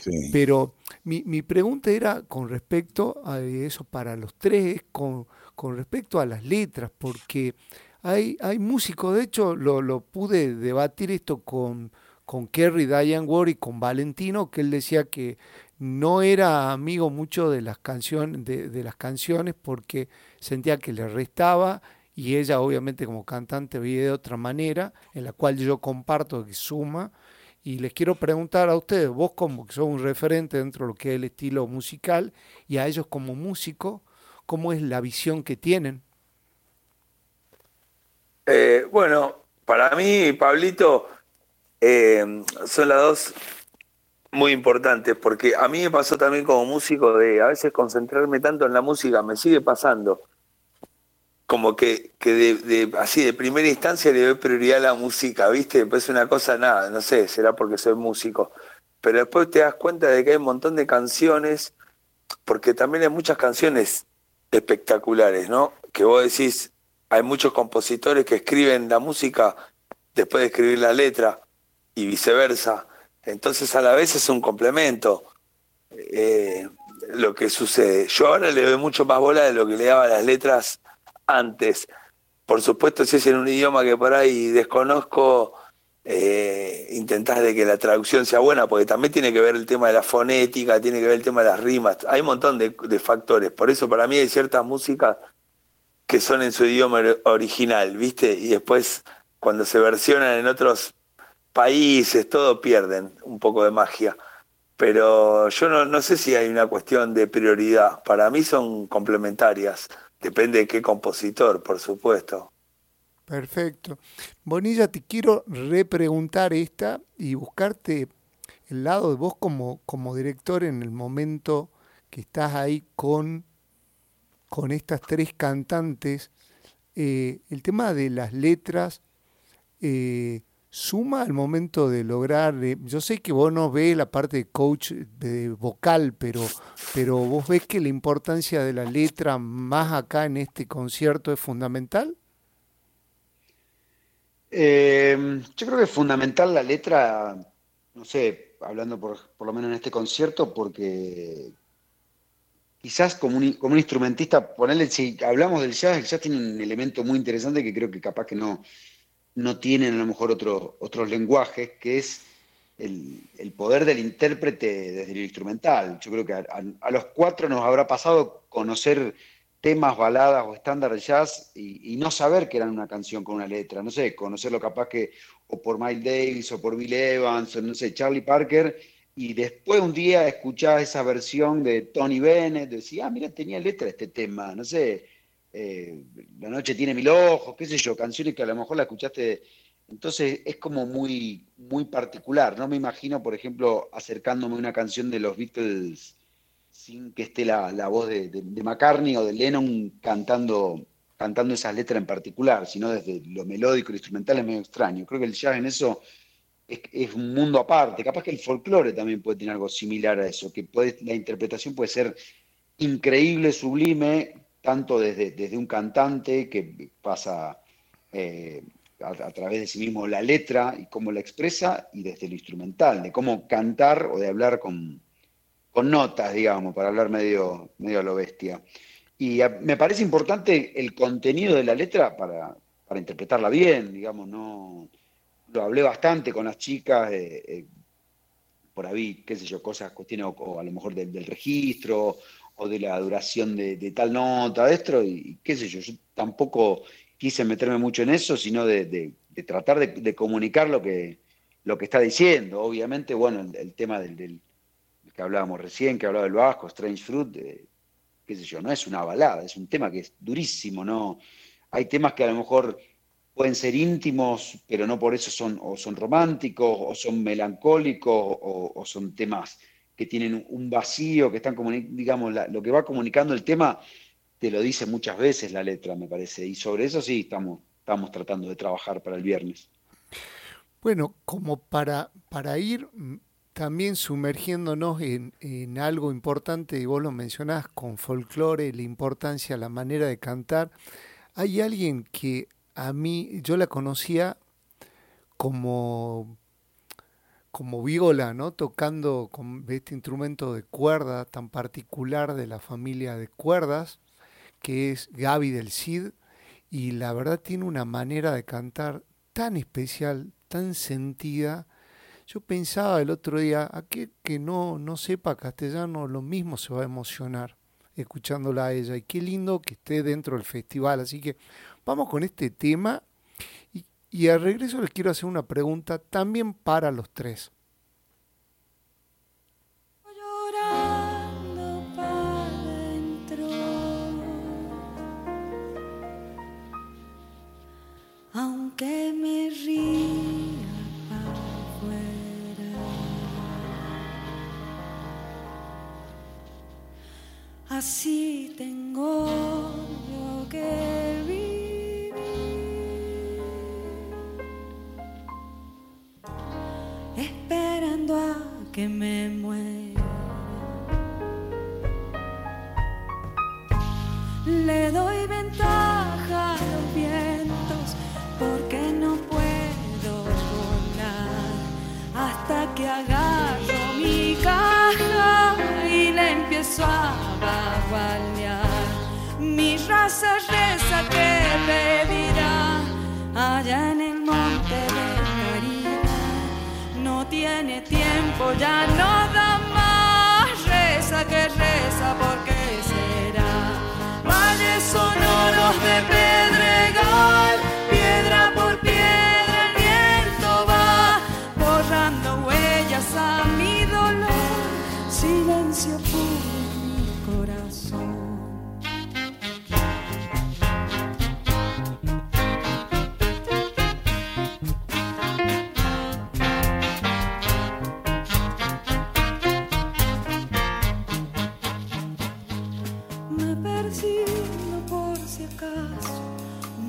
Sí. pero mi, mi pregunta era con respecto a eso para los tres, es con, con respecto a las letras, porque hay, hay músicos, de hecho lo, lo pude debatir esto con, con Kerry Diane Ward y con Valentino, que él decía que no era amigo mucho de las canciones, de, de las canciones porque sentía que le restaba y ella obviamente como cantante veía de otra manera, en la cual yo comparto que suma. Y les quiero preguntar a ustedes, vos como que sos un referente dentro de lo que es el estilo musical y a ellos como músico, ¿cómo es la visión que tienen? Eh, bueno, para mí, Pablito, eh, son las dos muy importantes, porque a mí me pasó también como músico de a veces concentrarme tanto en la música, me sigue pasando. Como que, que así de primera instancia le doy prioridad a la música, ¿viste? Después una cosa, nada, no sé, será porque soy músico. Pero después te das cuenta de que hay un montón de canciones, porque también hay muchas canciones espectaculares, ¿no? Que vos decís, hay muchos compositores que escriben la música después de escribir la letra y viceversa. Entonces a la vez es un complemento eh, lo que sucede. Yo ahora le doy mucho más bola de lo que le daba las letras antes, por supuesto, si es en un idioma que por ahí desconozco, eh, intentás de que la traducción sea buena, porque también tiene que ver el tema de la fonética, tiene que ver el tema de las rimas, hay un montón de, factores. Por eso para mí hay ciertas músicas que son en su idioma or- original, ¿viste? Y después cuando se versionan en otros países, todo pierden un poco de magia. Pero yo no, no sé si hay una cuestión de prioridad. Para mí son complementarias. Depende de qué compositor, por supuesto. Perfecto. Bonilla, te quiero repreguntar esta y buscarte el lado de vos como, como director en el momento que estás ahí con, con estas tres cantantes. Eh, el tema de las letras eh, suma al momento de lograr. eh, yo sé que vos no ves la parte de coach de vocal, pero, pero vos ves que la importancia de la letra más acá en este concierto es fundamental. Eh, yo creo que es fundamental la letra, no sé, hablando por, por lo menos en este concierto, porque quizás como un, como un instrumentista, ponerle, si hablamos del jazz, el jazz tiene un elemento muy interesante que creo que capaz que no, no tienen a lo mejor otro- otros lenguajes, que es el, el poder del intérprete desde el instrumental. Yo creo que a, los cuatro nos habrá pasado conocer temas, baladas o estándar jazz y, no saber que eran una canción con una letra, no sé, conocerlo capaz que o por Miles Davis o por Bill Evans o no sé, Charlie Parker, y después un día escuchás esa versión de Tony Bennett, decís, ah, mira, tenía letra este tema, no sé, eh, La noche tiene mil ojos, qué sé yo, canciones que a lo mejor la escuchaste, entonces es como muy, muy particular, no me imagino, por ejemplo, acercándome a una canción de los Beatles sin que esté la, la voz de, de- McCartney o de Lennon cantando, cantando esas letras en particular, sino desde lo melódico y lo instrumental es medio extraño. Creo que el jazz en eso es, es un mundo aparte. Capaz que el folclore también puede tener algo similar a eso, que puede, la interpretación puede ser increíble, sublime, tanto desde, desde un cantante que pasa eh, a, a través de sí mismo la letra y cómo la expresa, y desde lo instrumental, de cómo cantar o de hablar con, con notas, digamos, para hablar medio, medio a lo bestia. Y me parece importante el contenido de la letra para, para interpretarla bien, digamos, no lo hablé bastante con las chicas, eh, eh, por ahí, qué sé yo, cosas, cuestiones, o, a lo mejor del, del registro, o de la duración de, de tal nota, de esto, y, qué sé yo, yo tampoco quise meterme mucho en eso, sino de, de- tratar de, comunicar lo que, lo que está diciendo. Obviamente, bueno, el, tema del- que hablábamos recién, que hablaba del Vasco, Strange Fruit, qué sé yo, no es una balada, es un tema que es durísimo, ¿no? Hay temas que a lo mejor pueden ser íntimos, pero no por eso son, o son románticos, o son melancólicos, o, son temas que tienen un vacío, que están, digamos, lo que va comunicando el tema, te lo dice muchas veces la letra, me parece, y sobre eso sí estamos, estamos tratando de trabajar para el viernes. Bueno, como para, para ir también sumergiéndonos en, en algo importante, y vos lo mencionás con folclore, la importancia, la manera de cantar, hay alguien que a mí, yo la conocía como, como viola, ¿no? Tocando con este instrumento de cuerda tan particular de la familia de cuerdas, que es Gaby del Cid, y la verdad tiene una manera de cantar tan especial, tan sentida. Yo pensaba el otro día, aquel que no, no sepa castellano, lo mismo se va a emocionar escuchándola a ella. Y qué lindo que esté dentro del festival. Así que vamos con este tema. Y, y al regreso les quiero hacer una pregunta también para los tres. llorando para. Aunque me ría Así tengo yo que vivir. Esperando a que me muera. Le doy reza que pedirá allá en el monte de Caridad. No tiene tiempo, ya no da más. Reza que reza porque será. Valles sonoros de pedregal, piedra por piedra el viento va, borrando huellas a mi dolor, silencio puro mi corazón.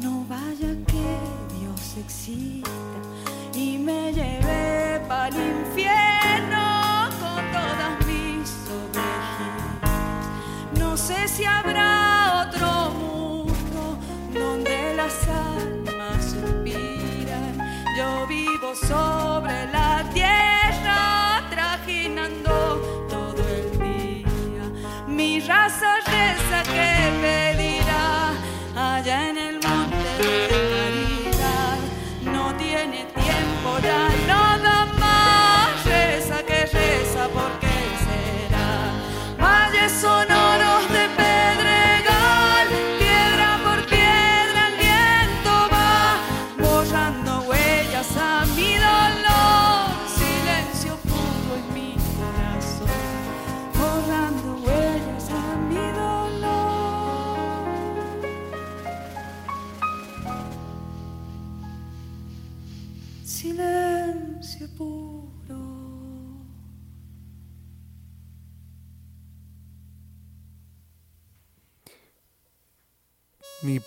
No vaya que Dios exista y me lleve para el infierno con todas mis ovejitas. No sé si habrá otro mundo donde las almas suspiran. Yo vivo sobre la tierra trajinando todo el día. Mi raza reza que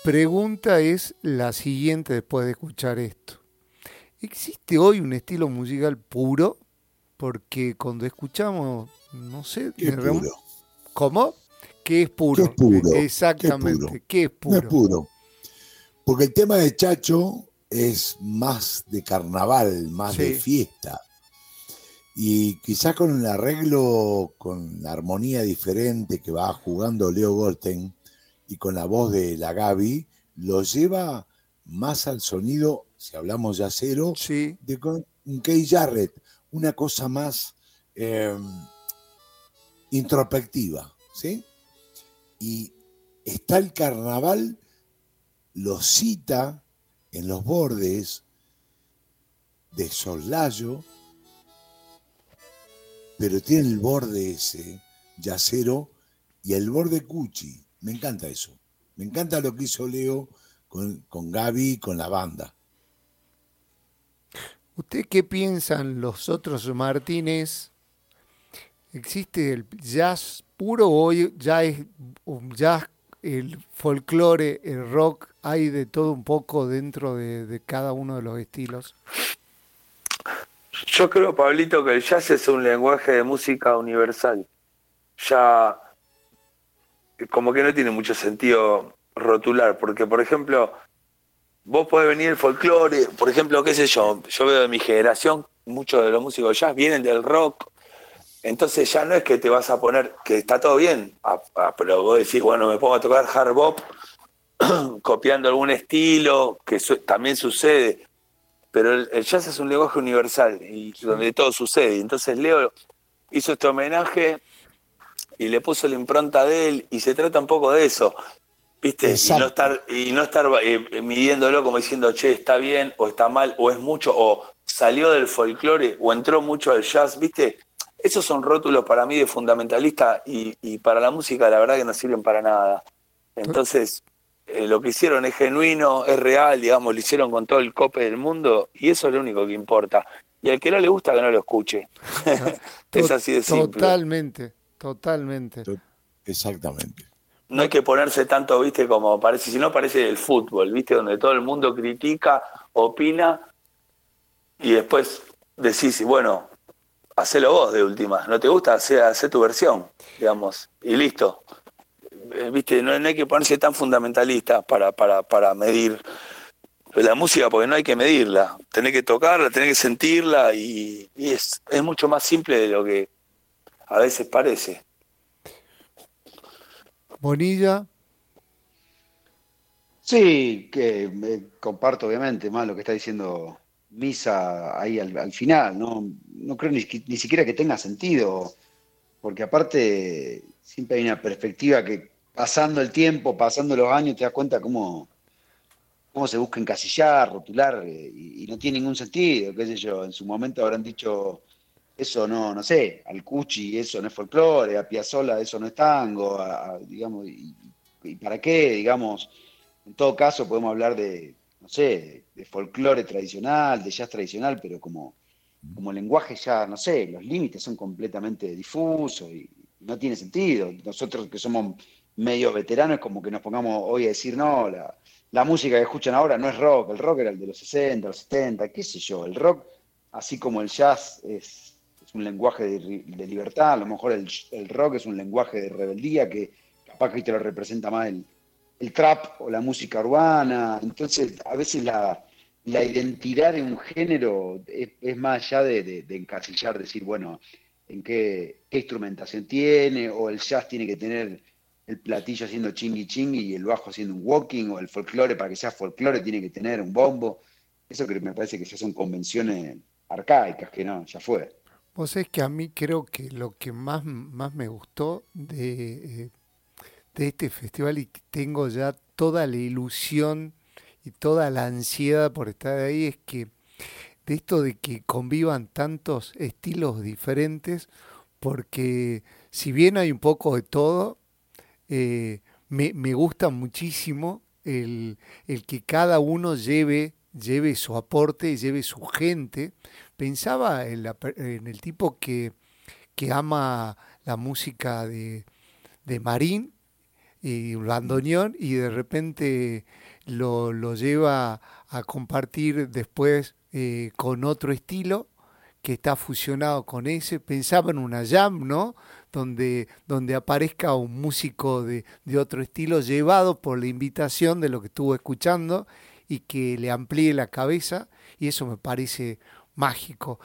pregunta es la siguiente después de escuchar esto. ¿Existe hoy un estilo musical puro? Porque cuando escuchamos, no sé, ¿Qué es puro? ¿Cómo? ¿Qué es puro? ¿Qué es puro? Exactamente. ¿Qué es No puro? es puro. Porque el tema de Chacho es más de carnaval, más de fiesta. Y quizás con un arreglo, con la armonía diferente que va jugando Leo Goldstein y con la voz de la Gaby, lo lleva más al sonido, si hablamos ya cero, Sí, de un Kay Jarrett, una cosa más eh, introspectiva, ¿sí? Y está el carnaval, lo cita en los bordes de soslayo, pero tiene el borde ese, yacero, y el borde cuchi. Me encanta eso. Me encanta lo que hizo Leo con, con Gaby y con la banda. ¿Usted qué piensan los otros Martínez? ¿Existe el jazz puro o hoy ya es un jazz, el folclore, el rock? ¿Hay de todo un poco dentro de, de cada uno de los estilos? Yo creo, Pablito, que el jazz es un lenguaje de música universal. Ya como que no tiene mucho sentido rotular, porque por ejemplo, vos podés venir el folclore, por ejemplo, qué sé yo, yo veo de mi generación, muchos de los músicos jazz vienen del rock, entonces ya no es que te vas a poner, que está todo bien, a- a- pero vos decís, bueno, me pongo a tocar hard bop copiando algún estilo, que su- también sucede, pero el, el jazz es un lenguaje universal y donde todo sucede. Entonces Leo hizo este homenaje y le puso la impronta de él y se trata un poco de eso, ¿viste? Y no estar, y no estar eh, midiéndolo como diciendo, che, está bien o está mal o es mucho o salió del folclore o entró mucho al jazz, ¿viste? Esos son rótulos para mí de fundamentalista y, y para la música la verdad que no sirven para nada. Entonces, eh, lo que hicieron es genuino, es real, digamos, lo hicieron con todo el cope del mundo y eso es lo único que importa. Y al que no le gusta, que no lo escuche. es así de simple. Totalmente, totalmente. Exactamente. No hay que ponerse tanto, viste, como parece, si no parece el fútbol, viste, donde todo el mundo critica, opina y después decís, bueno, hacelo vos de última. ¿No te gusta? Hacé, hacé tu versión, digamos, y listo. Eh, Viste, no, no hay que ponerse tan fundamentalista para, para, para medir la música, porque no hay que medirla. Tenés que tocarla, tenés que sentirla y, y es, es mucho más simple de lo que a veces parece. Bonilla, Sí, que eh, comparto obviamente más lo que está diciendo misa ahí al, al final, ¿no? No creo ni, ni siquiera que tenga sentido, porque aparte siempre hay una perspectiva que pasando el tiempo, pasando los años, te das cuenta cómo, cómo se busca encasillar, rotular, eh, y, y no tiene ningún sentido, qué sé yo, en su momento habrán dicho, eso no, no sé, al Cuchi eso no es folclore, a Piazzolla eso no es tango, digamos, y, para qué, digamos, en todo caso podemos hablar de, no sé, de, folclore tradicional, de jazz tradicional, pero como, como lenguaje ya, no sé, los límites son completamente difusos y no tiene sentido. Nosotros que somos medio veteranos como que nos pongamos hoy a decir, no, la, la música que escuchan ahora no es rock, el rock era el de los 60, los 70, qué sé yo, el rock, así como el jazz es un lenguaje de, libertad, a lo mejor el, el rock es un lenguaje de rebeldía que capaz que te lo representa más el, el trap o la música urbana, entonces a veces la, la identidad de un género es, más allá de, de- encasillar, decir, bueno, en qué, qué instrumentación tiene, o el jazz tiene que tener el platillo haciendo chingui chingui y el bajo haciendo un walking, o el folclore, para que sea folclore, tiene que tener un bombo. Eso que me parece que ya son convenciones arcaicas, que no, ya fue. Vos sabés que a mí creo que lo que más, más me gustó de, eh, de este festival y tengo ya toda la ilusión y toda la ansiedad por estar ahí es que de esto de que convivan tantos estilos diferentes, porque si bien hay un poco de todo, eh, me, me gusta muchísimo el, el que cada uno lleve, lleve su aporte, lleve su gente. Pensaba en, la en el tipo que, que ama la música de, de Marín y un bandoneón y de repente lo, lo lleva a compartir después eh, con otro estilo que está fusionado con ese. Pensaba en una jam, ¿no? Donde, donde aparezca un músico de, de otro estilo llevado por la invitación de lo que estuvo escuchando y que le amplíe la cabeza y eso me parece mágico.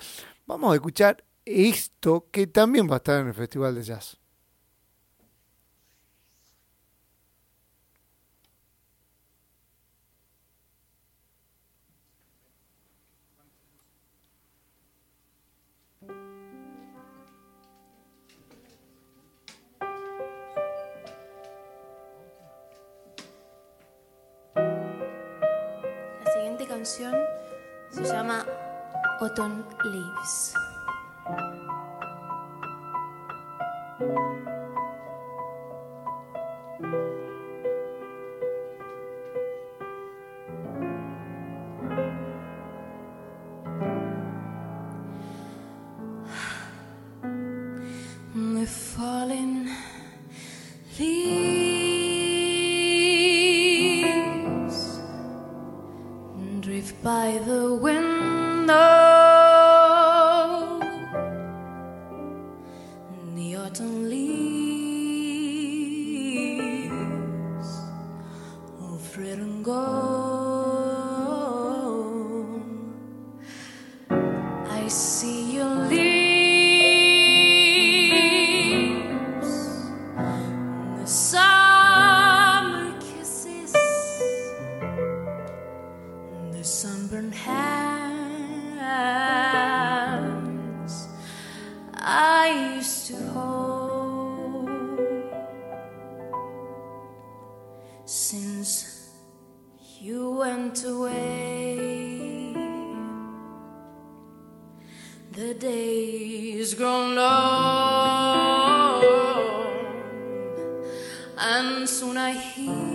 Vamos a escuchar esto que también va a estar en el Festival de Jazz. La siguiente canción se llama Autumn Leaves. Since you went away. The days grown long, and soon I hear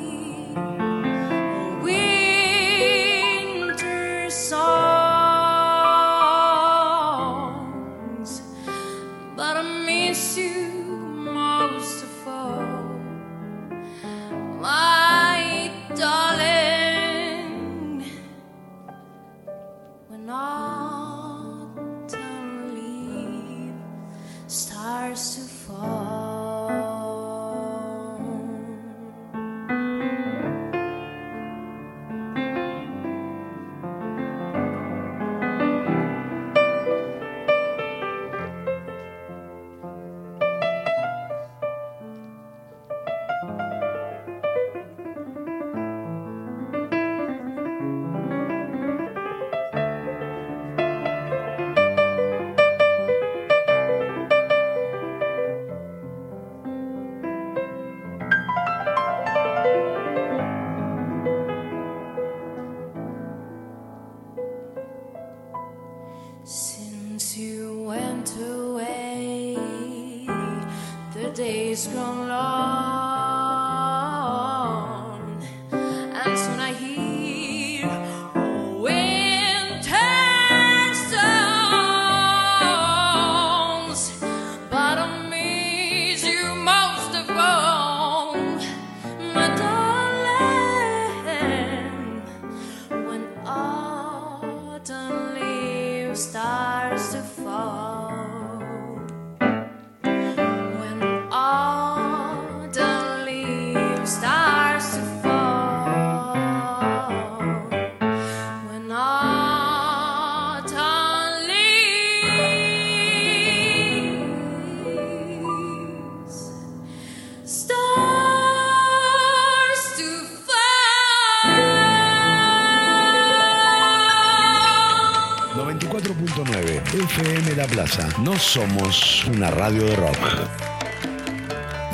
No somos una radio de rock.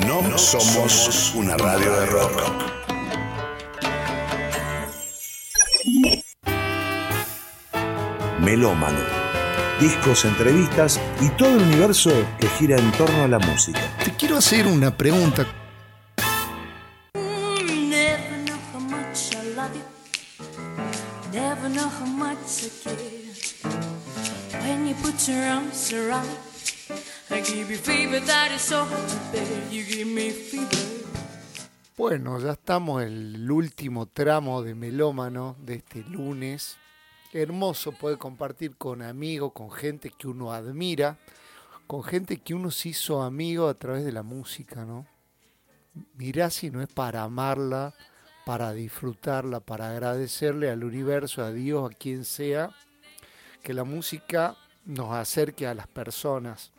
No, somos una radio de rock. Melómano. Discos, entrevistas y todo el universo que gira en torno a la música. Te quiero hacer una pregunta. Never know how much I love you. Never know how much I care. Bueno, ya estamos en el último tramo de Melómano de este lunes. Hermoso poder compartir con amigos, con gente que uno admira, con gente que uno se hizo amigo a través de la música, ¿no? Mirá si no es para amarla, para disfrutarla, para agradecerle al universo, a Dios, a quien sea, que la música nos acerque a las personas.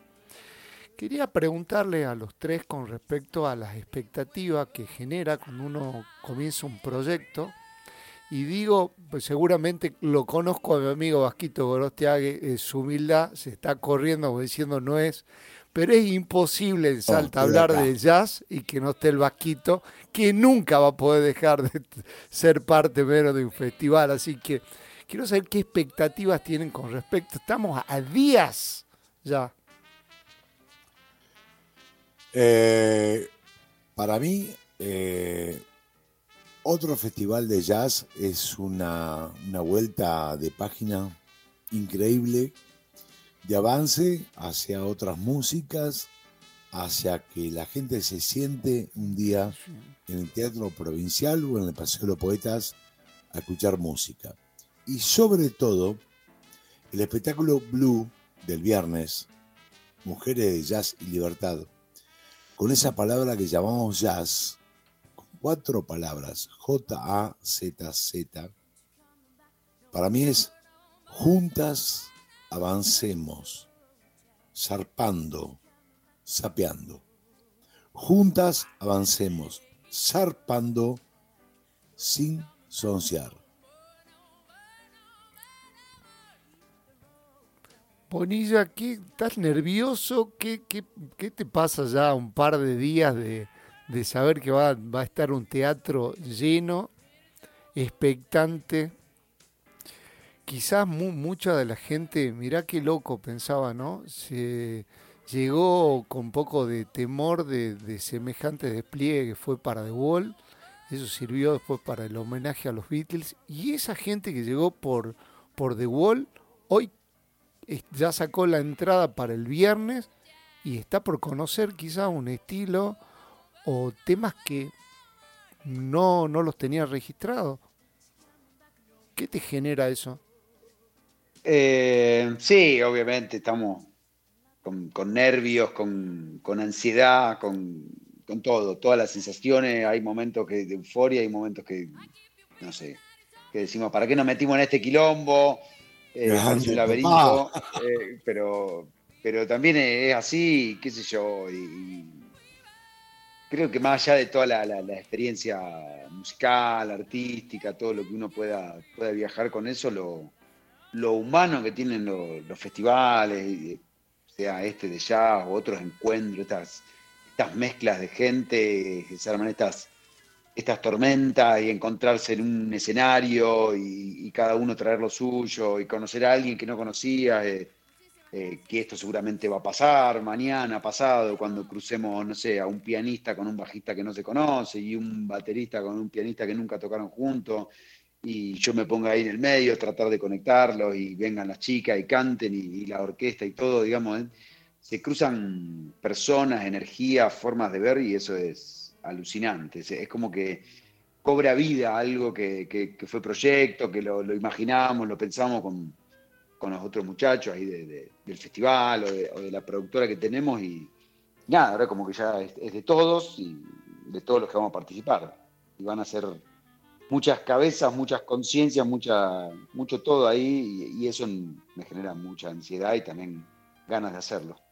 Quería preguntarle a los tres con respecto a las expectativas que genera cuando uno comienza un proyecto. Y digo, pues seguramente lo conozco a mi amigo Vasquito Gorostiague, eh, su humildad se está corriendo diciendo no es, pero es imposible en Salta hablar de jazz y que no esté el Vasquito, que nunca va a poder dejar de ser parte menos de un festival. Así que quiero saber qué expectativas tienen con respecto. Estamos a- días ya. Eh, para mí, eh, otro festival de jazz es una, una vuelta de página increíble de avance hacia otras músicas, hacia que la gente se siente un día en el Teatro Provincial o en el Paseo de los Poetas a escuchar música. Y sobre todo, el espectáculo Blue del viernes, Mujeres de Jazz y Libertad, con esa palabra que llamamos jazz, cuatro palabras, J-A-Z-Z, para mí es juntas avancemos, zarpando, sapeando. Juntas avancemos, zarpando, sin sonciar. Bonilla, ¿qué, ¿estás nervioso? ¿Qué, qué, qué te pasa ya un par de días de, de saber que va, va a estar un teatro lleno, expectante? Quizás mu- mucha de la gente, mirá qué loco pensaba, ¿no? Se llegó con poco de temor de, de semejante despliegue que fue para The Wall. Eso sirvió después para el homenaje a los Beatles. Y esa gente que llegó por, por The Wall, hoy ya sacó la entrada para el viernes y está por conocer quizás un estilo o temas que no, no los tenía registrados. ¿Qué te genera eso? Eh, sí, obviamente estamos con, nervios, con, con ansiedad, con, con todo, todas las sensaciones. Hay momentos que, de euforia, hay momentos que, no sé, que decimos, ¿para qué nos metimos en este quilombo? Eh, un laberinto, eh, pero, pero también es así, qué sé yo, y, y creo que más allá de toda la, la- la experiencia musical, artística, todo lo que uno pueda, pueda viajar con eso, lo, lo humano que tienen lo- los festivales, y, sea este de jazz o otros encuentros, estas, estas mezclas de gente que se arman estas, estas tormentas y encontrarse en un escenario y, cada uno traer lo suyo y conocer a alguien que no conocía. eh, eh, que esto seguramente va a pasar mañana, pasado, cuando crucemos, no sé, a un pianista con un bajista que no se conoce y un baterista con un pianista que nunca tocaron juntos y yo me ponga ahí en el medio, tratar de conectarlos y vengan las chicas y canten y, y la orquesta y todo, digamos, ¿eh? se cruzan personas, energías, formas de ver y eso es alucinante. Es, como que cobra vida algo que, que- fue proyecto, que lo, lo imaginamos, lo pensamos con, con los otros muchachos ahí de- de- del festival o de, la productora que tenemos y nada, ahora como que ya es, de todos y de todos los que vamos a participar. Y van a ser muchas cabezas, muchas conciencias, mucha, mucho todo ahí y eso me genera mucha ansiedad y también ganas de hacerlo.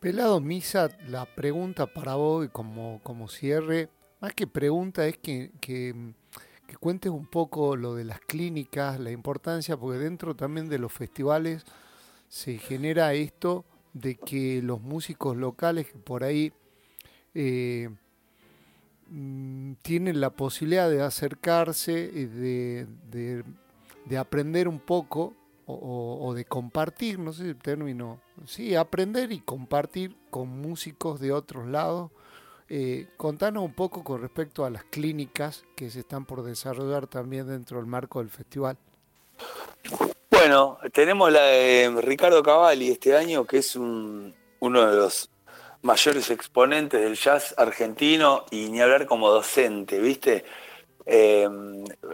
Pelado Misa, la pregunta para vos como, como cierre, más que pregunta es que, que, cuentes un poco lo de las clínicas, la importancia, porque dentro también de los festivales se genera esto de que los músicos locales que por ahí eh, mm, tienen la posibilidad de acercarse y de, de- de aprender un poco o, o- de compartir, no sé el término, sí, aprender y compartir con músicos de otros lados. Eh, contanos un poco con respecto a las clínicas que se están por desarrollar también dentro del marco del festival. Bueno, tenemos la de Ricardo Cavalli este año, que es un- uno de los mayores exponentes del jazz argentino y ni hablar como docente, ¿viste? Eh,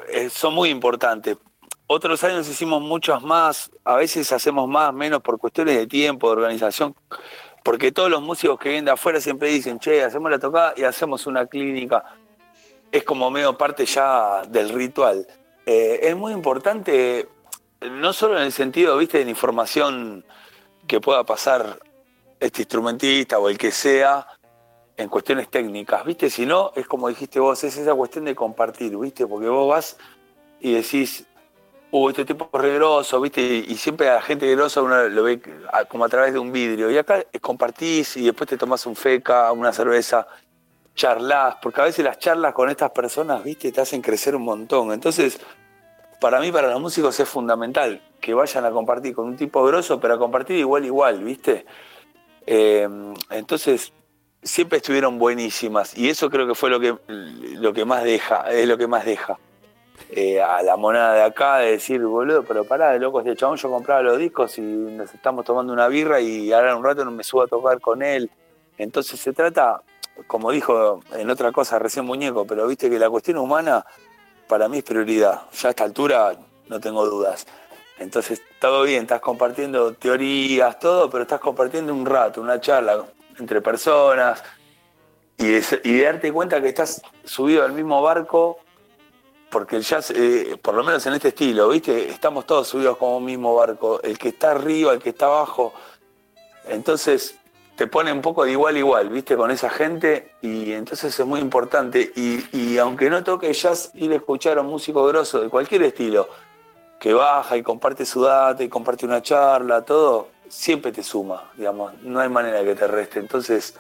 eh, son muy importantes. Otros años hicimos muchos más, a veces hacemos más, menos por cuestiones de tiempo, de organización, porque todos los músicos que vienen de afuera siempre dicen, che, hacemos la tocada y hacemos una clínica. Es como medio parte ya del ritual. Eh, es muy importante no solo en el sentido, viste, de la información que pueda pasar este instrumentista o el que sea en cuestiones técnicas, viste, sino es como dijiste vos, es esa cuestión de compartir, viste, porque vos vas y decís, uh, este tipo es re groso, viste, y, siempre a la gente grosa uno lo ve como a través de un vidrio, y acá compartís y después te tomás un feca, una cerveza, charlas, porque a veces las charlas con estas personas, viste, te hacen crecer un montón, entonces para mí, para los músicos es fundamental que vayan a compartir con un tipo grosso, pero a compartir igual, igual, ¿viste? Eh, entonces, siempre estuvieron buenísimas y eso creo que fue lo que, lo que más deja, es lo que más deja. Eh, a la monada de acá de decir, boludo, pero pará, de loco, este chabón yo compraba los discos y nos estamos tomando una birra y ahora en un rato no me subo a tocar con él. Entonces se trata, como dijo en otra cosa recién Muñeco, pero viste que la cuestión humana para mí es prioridad. Ya a esta altura no tengo dudas. Entonces, todo bien, estás compartiendo teorías, todo, pero estás compartiendo un rato, una charla entre personas y y darte cuenta que estás subido al mismo barco, porque el jazz, eh, por lo menos en este estilo, ¿viste? Estamos todos subidos como un mismo barco, el que está arriba, el que está abajo. Entonces, te pone un poco de igual igual, ¿viste? Con esa gente y entonces es muy importante. Y, y aunque no toque jazz, ir a escuchar a un músico grosso de cualquier estilo, que baja y comparte su data y comparte una charla, todo, siempre te suma, digamos, no hay manera que te reste. Entonces,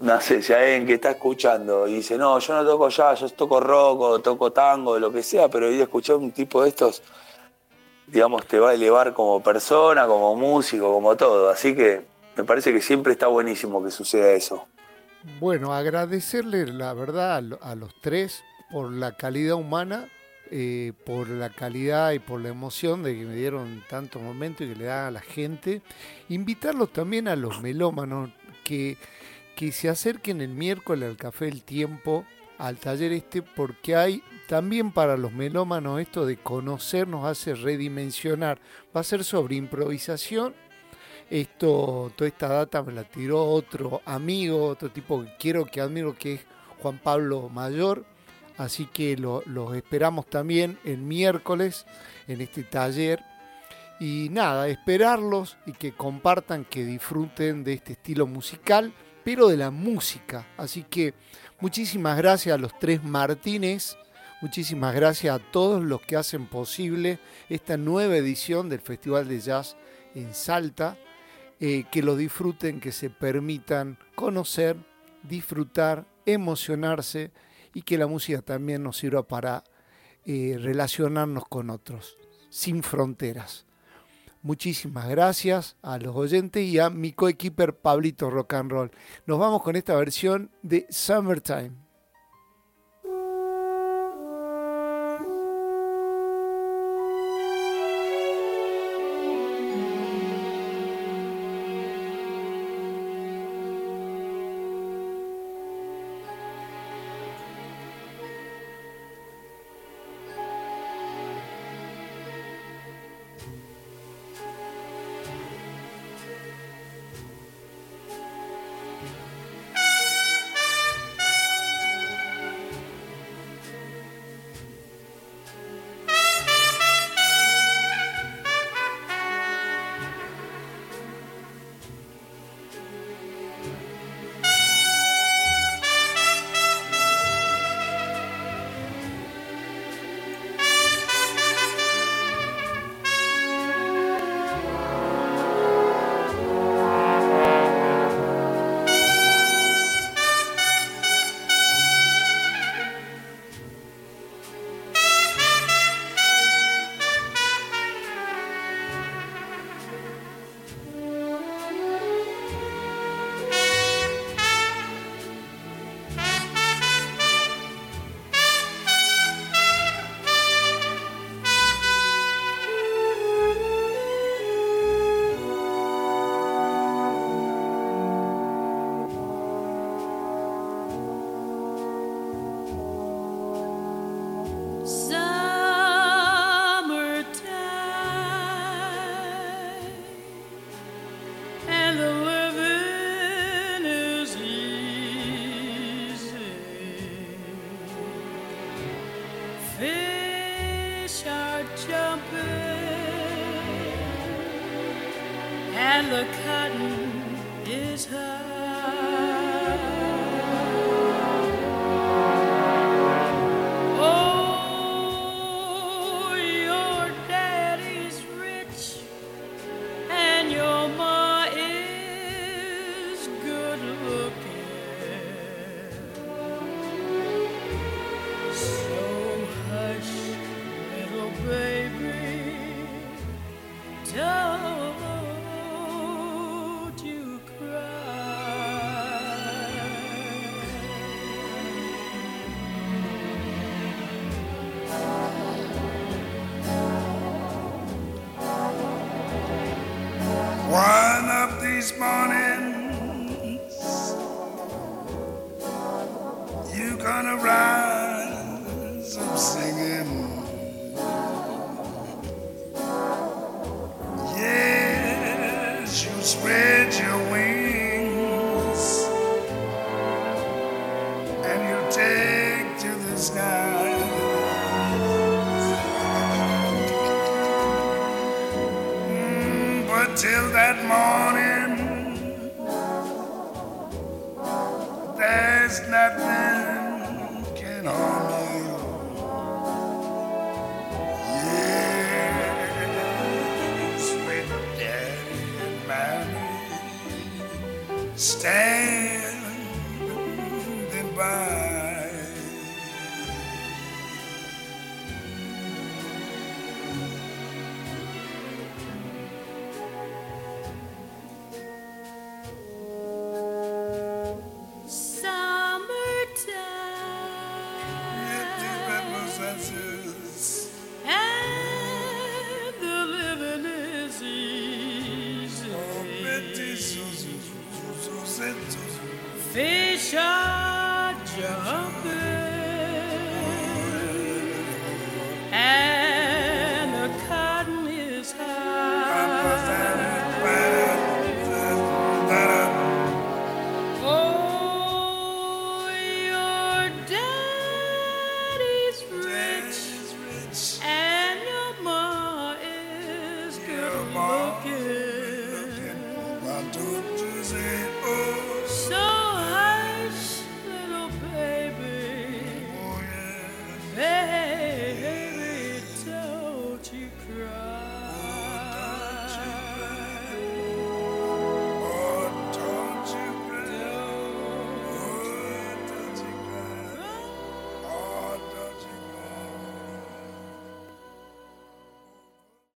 no sé, si alguien que está escuchando y dice, no, yo no toco jazz, yo toco rock o toco tango, lo que sea, pero ir a escuchar un tipo de estos, digamos, te va a elevar como persona, como músico, como todo. Así que me parece que siempre está buenísimo que suceda eso. Bueno, agradecerle la verdad a los tres por la calidad humana, eh, por la calidad y por la emoción de que me dieron tantos momentos y que le dan a la gente. Invitarlos también a los melómanos que, que se acerquen el miércoles al Café del Tiempo, al taller este, porque hay también para los melómanos esto de conocer nos hace redimensionar. Va a ser sobre improvisación esto, toda esta data me la tiró otro amigo, otro tipo que quiero, que admiro, que es Juan Pablo Mayor. Así que lo- los esperamos también el miércoles en este taller. Y nada, esperarlos y que compartan, que disfruten de este estilo musical, pero de la música. Así que muchísimas gracias a los tres Martínez. Muchísimas gracias a todos los que hacen posible esta nueva edición del Festival de Jazz en Salta. Eh, que lo disfruten, que se permitan conocer, disfrutar, emocionarse y que la música también nos sirva para eh, relacionarnos con otros, sin fronteras. Muchísimas gracias a los oyentes y a mi coequiper Pablito Rock and Roll. Nos vamos con esta versión de Summertime.